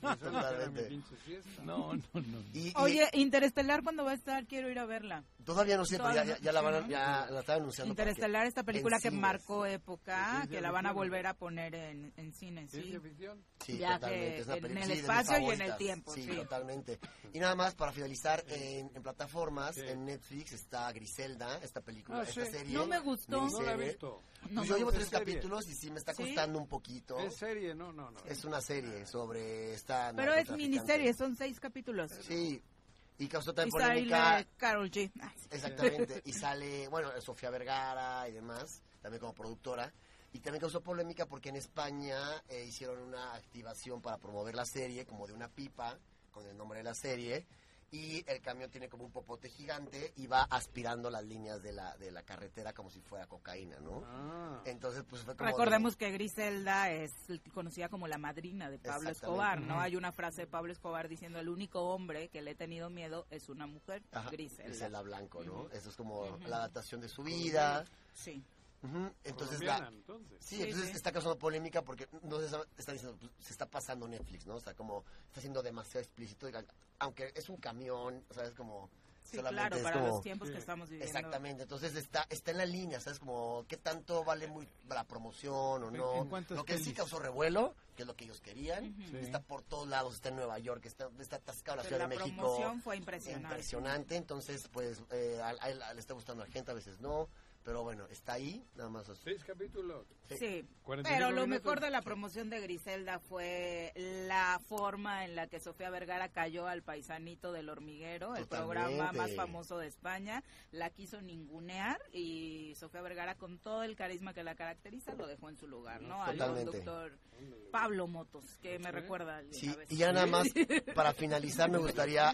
Totalmente. Mi pinche siesta. No, no, no. Y- y- Oye, Interestelar, ¿cuándo va a estar? Quiero ir a verla. Todavía no sé, pero ya, ya, ya la van a, sí, ¿no? ya la están anunciando. Interestelar, esta película que cines. marcó época, Sí, que la van a volver a poner en, en cines, sí. Sí, Viaje totalmente. Es una en el sí, espacio y en el tiempo, Sí, sí. totalmente. Y nada más para finalizar, en, en plataformas, Sí. en Netflix está Griselda, esta película, Ah, esta sí. serie. No me gustó. No la he visto. Pues No yo llevo tres capítulos y sí me está ¿Sí? costando un poquito. ¿Es serie? No, no, no. Es una serie sobre esta Pero es miniserie, son seis capítulos. Sí, y causó Y también sale polémica. Carol G. Ay, sí. Exactamente, (laughs) y sale, bueno, Sofía Vergara y demás, también como productora. Y también causó polémica porque en España eh, hicieron una activación para promover la serie, como de una pipa, con el nombre de la serie. Y el camión tiene como un popote gigante y va aspirando las líneas de la, de la carretera como si fuera cocaína, ¿no? Ah. Entonces, pues fue como... de- Recordemos que Griselda es conocida como la madrina de Pablo. Escobar, ¿no? Hay una frase de Pablo Escobar diciendo, el único hombre que le he tenido miedo es una mujer, Ajá, Griselda. Griselda Blanco, ¿no? Eso es como la adaptación de su vida. Sí. Entonces, la, entonces. Sí, Sí, entonces sí. está causando polémica porque no se está diciendo, pues, se está pasando Netflix, ¿no? O sea, como está siendo demasiado explícito, aunque es un camión, o sea, es como claro, para los tiempos que estamos viviendo. Exactamente, entonces está está en la línea, ¿sabes? Como qué tanto vale muy la promoción o no. Lo que sí causó revuelo, que es lo que ellos querían, está por todos lados, está en Nueva York, está, está atascado la Ciudad de México. La promoción fue impresionante. Impresionante, entonces pues eh, a, le está gustando a la gente, a veces no pero bueno, está ahí, nada más. Seis capítulos. Sí, pero lo mejor de la promoción de Griselda fue la forma en la que Sofía Vergara cayó al paisanito del hormiguero, el programa más famoso de España, la quiso ningunear y Sofía Vergara con todo el carisma que la caracteriza lo dejó en su lugar, ¿no? Al doctor Pablo Motos, que me recuerda. Sí, y ya nada más, (laughs) para finalizar, me gustaría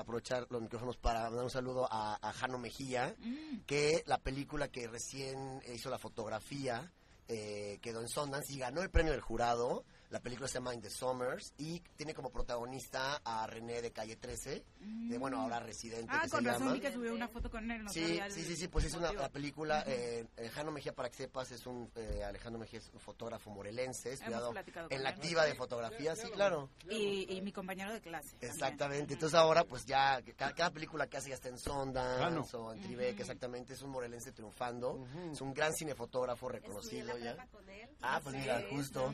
aprovechar los micrófonos para dar un saludo a, a Jano Mejía, mm. que la película que recién hizo la fotografía, eh, quedó en Sundance y ganó el premio del jurado. La película se llama In the Summers y tiene como protagonista a René de Calle 13, de bueno, ahora residente. Ah, con razón, que subió una foto con él. sí, sí, sí, sí, pues es una película. Eh, Alejandro Mejía, para que sepas, es un. Eh, Alejandro Mejía es un fotógrafo morelense, estudiado en la activa de fotografía, sí, claro. Y, mi compañero de clase. Exactamente, entonces ahora, pues ya, cada, película que hace ya está en Sundance o en Tribeca, exactamente, es un morelense triunfando. Es un gran cinefotógrafo reconocido ya. Ah, pues mira, justo.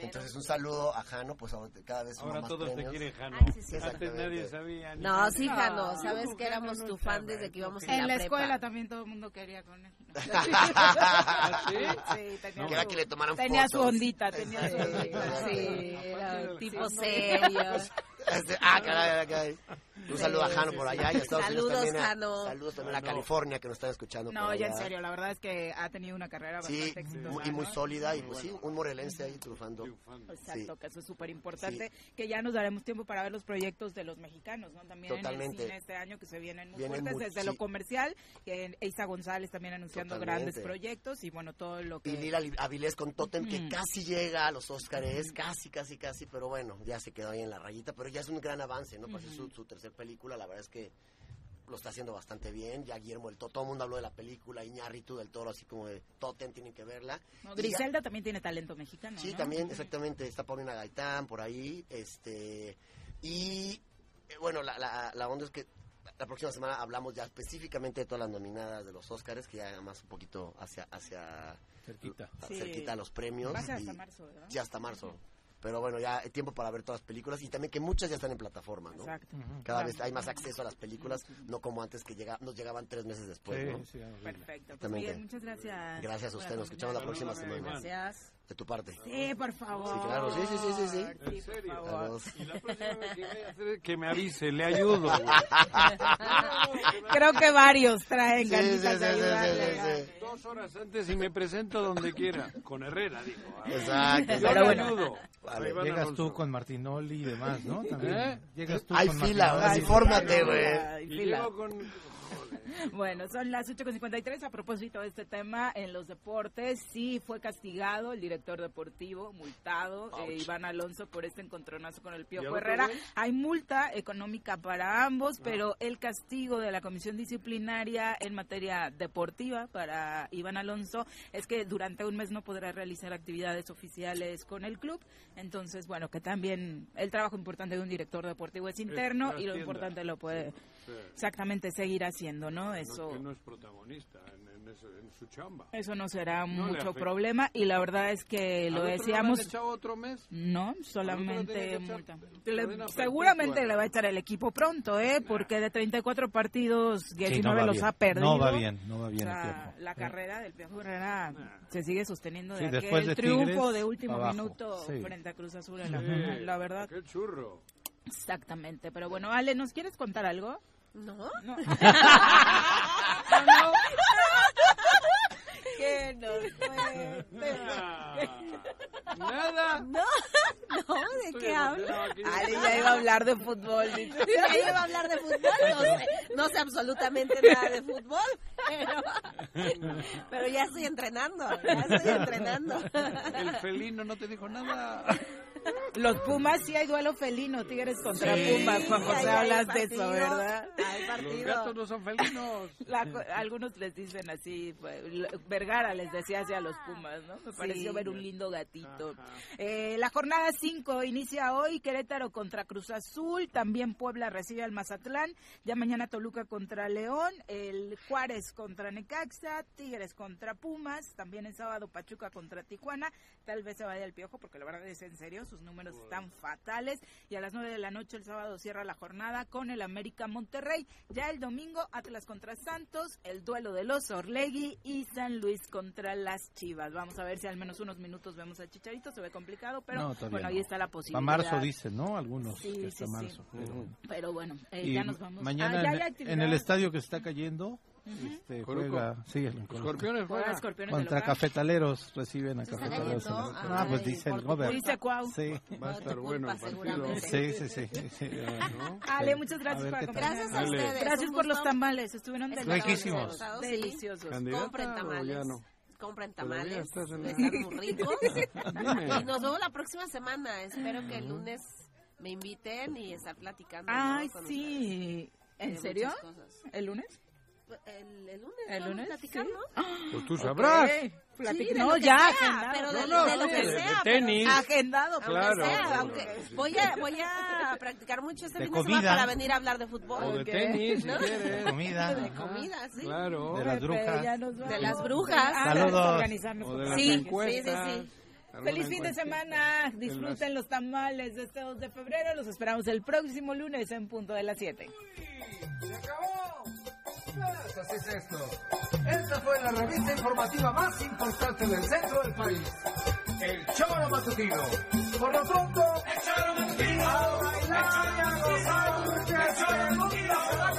Entonces, un saludo a Jano, pues cada vez Ahora más todos te quieren Jano. Antes nadie sabía. No, sí, Jano, sabes que éramos tu fan desde que íbamos en, en la, escuela también todo el mundo quería con él. (laughs) ¿Ah, ¿Sí? Sí, tenía, no, su, que le tomaran tenía su ondita, tenía su ondita. Sí, era tipo serio. (laughs) Este, ah, caray, caray. Un saludo a Jano por allá y a Estados Saludos, Unidos también. Jano. Saludos también a California que nos están escuchando. No, ya en serio, la verdad es que ha tenido una carrera bastante exitosa. y muy sólida y pues sí, un morelense ahí triunfando. Exacto, que eso es súper importante, que ya nos daremos tiempo para ver los proyectos de los mexicanos, ¿no? También Totalmente. en el cine este año que se vienen muy fuertes, desde lo comercial, que Isa González también anunciando grandes proyectos y bueno, todo lo que... Y Lila Avilés con Totem, que casi llega a los Óscares, casi, casi, casi, pero bueno, ya se quedó ahí en la rayita, pero ya es un gran avance, ¿no? Para su, su tercera película, la verdad es que lo está haciendo bastante bien. Ya Guillermo del Toro, todo el mundo habló de la película, Iñárritu del Toro, así como de Totem, tienen que verla. Griselda también tiene talento mexicano. Sí, también, exactamente. Está Paulina Gaitán por ahí. este Y eh, bueno, la, la, la onda es que la próxima semana hablamos ya específicamente de todas las nominadas de los Oscars, que ya más un poquito hacia hacia cerquita, cerquita a los premios. hasta marzo, ¿verdad? Sí, hasta marzo. Pero bueno, ya hay tiempo para ver todas las películas y también que muchas ya están en plataforma, ¿no? Exacto. Cada vez hay más acceso a las películas, no como antes que llega, nos llegaban tres meses después, ¿no? Perfecto. Pues bien, muchas gracias. Gracias a usted, nos escuchamos la próxima semana. Gracias. De tu parte. Sí, por favor. Sí, claro, sí, sí, sí, sí. sí. ¿En serio? Y la próxima vez que vaya a hacer que me avise, le ayudo. (laughs) Creo que varios traen sí, sí, sí, Dos horas antes y me presento donde quiera. Con Herrera, digo. Exacto. Yo le ayudo. Vale. Llegas tú con Martinoli y demás, ¿no? También. ¿Eh? Llegas tú Hay con fila, Martinoli. infórmate, güey. Y llego con... Bueno, son las 8.53. A propósito de este tema, en los deportes, sí fue castigado el director deportivo, multado, eh, Iván Alonso, por este encontronazo con el Piojo Herrera. Hay multa económica para ambos, pero el castigo de la Comisión Disciplinaria en materia deportiva para Iván Alonso es que durante un mes no podrá realizar actividades oficiales con el club. Entonces, bueno, que también el trabajo importante de un director deportivo es interno y lo importante lo puede exactamente seguir haciendo, ¿no? Eso no, que no es protagonista en, en, eso, en, su chamba. Eso no será no mucho problema y la verdad es que lo decíamos. ¿Le echado otro mes? No, solamente multa. Le, seguramente le va a echar el equipo pronto, ¿eh? Porque de 34 partidos 19 sí, no los bien. ha perdido. No va bien, no va bien o sea, el Piojo. La carrera del Piojo Herrera se sigue sosteniendo sí, de después aquel de triunfo Tigres, de último abajo. minuto Sí. frente a Cruz Azul en la final, la verdad. Qué churro. Exactamente, pero bueno, Ale, ¿nos quieres contar algo? No. No. no. (laughs) ¿Qué nos Nada. No, no, ¿de Estoy qué habla? Ale ya iba a hablar de fútbol. Ya iba a hablar de fútbol, no sé, no sé absolutamente nada de fútbol, pero, pero ya estoy entrenando, ya estoy entrenando. El felino no te dijo nada. Los Pumas sí hay duelo felino, Tigres contra Sí, Pumas, Juan José, hablas de eso, ¿verdad? Los gatos no son felinos. algunos les dicen así, pues, Vergara les decía hacia los Pumas, ¿no? Me pareció ver un lindo gatito. Eh, la jornada 5 inicia hoy, Querétaro contra Cruz Azul, también Puebla recibe al Mazatlán, ya mañana Toluca contra León, el Juárez contra Necaxa, Tigres contra Pumas, también el sábado Pachuca contra Tijuana, tal vez se vaya el piojo porque la verdad es en serio, sus números están fatales y a las 9 de la noche el sábado cierra la jornada con el América Monterrey, ya el domingo Atlas contra Santos, el duelo de los Orlegui y San Luis contra las Chivas. Vamos a ver si al menos unos minutos vemos a Chicharito, se ve complicado, pero bueno, ahí está la posibilidad. A marzo dicen, ¿no? Algunos sí, sí, marzo. Pero... bueno, eh, ya nos vamos. Mañana ah, en, el estadio que está cayendo, este, juega, sí, el Escorpiones juega. Contra Cafetaleros reciben a Cafetaleros. Ah, pues dice el gobernador. Dice Cuau. Sí. Va a estar bueno el partido. Sí, sí, sí. sí. (laughs) (laughs) Ale, muchas gracias por acompañarnos. Gracias a ustedes. Gracias por los tamales, estuvieron deliciosos. Deliciosos. Compren tamales. compren tamales, están muy ricos. (laughs) y nos vemos la próxima semana. Espero que el lunes me inviten y estar platicando. Ay, sí. ¿En serio? ¿El lunes? El, el, lunes, ¿El lunes? platicar, ¿no? Pues tú sabrás. Okay. Sí, no, ya, sea, pero de, no, no, de, lo que sea. De tenis. Agendado, claro. Sea, aunque voy a, voy a practicar mucho este fin de semana para venir a hablar de fútbol. O de tenis, ¿no? si quieres. De comida. De comida, sí. Claro. De las brujas. De las brujas. Ah, Saludos. O de las sí, encuestas. sí, sí, sí. Feliz fin de semana, disfruten los tamales de este 2 de febrero, los esperamos el próximo lunes en punto de las 7. ¡Se acabó! Pues así es esto. Esta fue la revista informativa más importante del centro del país. El Choro Matutino. Por lo pronto, el Choro Matutino. A bailar y a gozar, porque el Choro Matutino se va a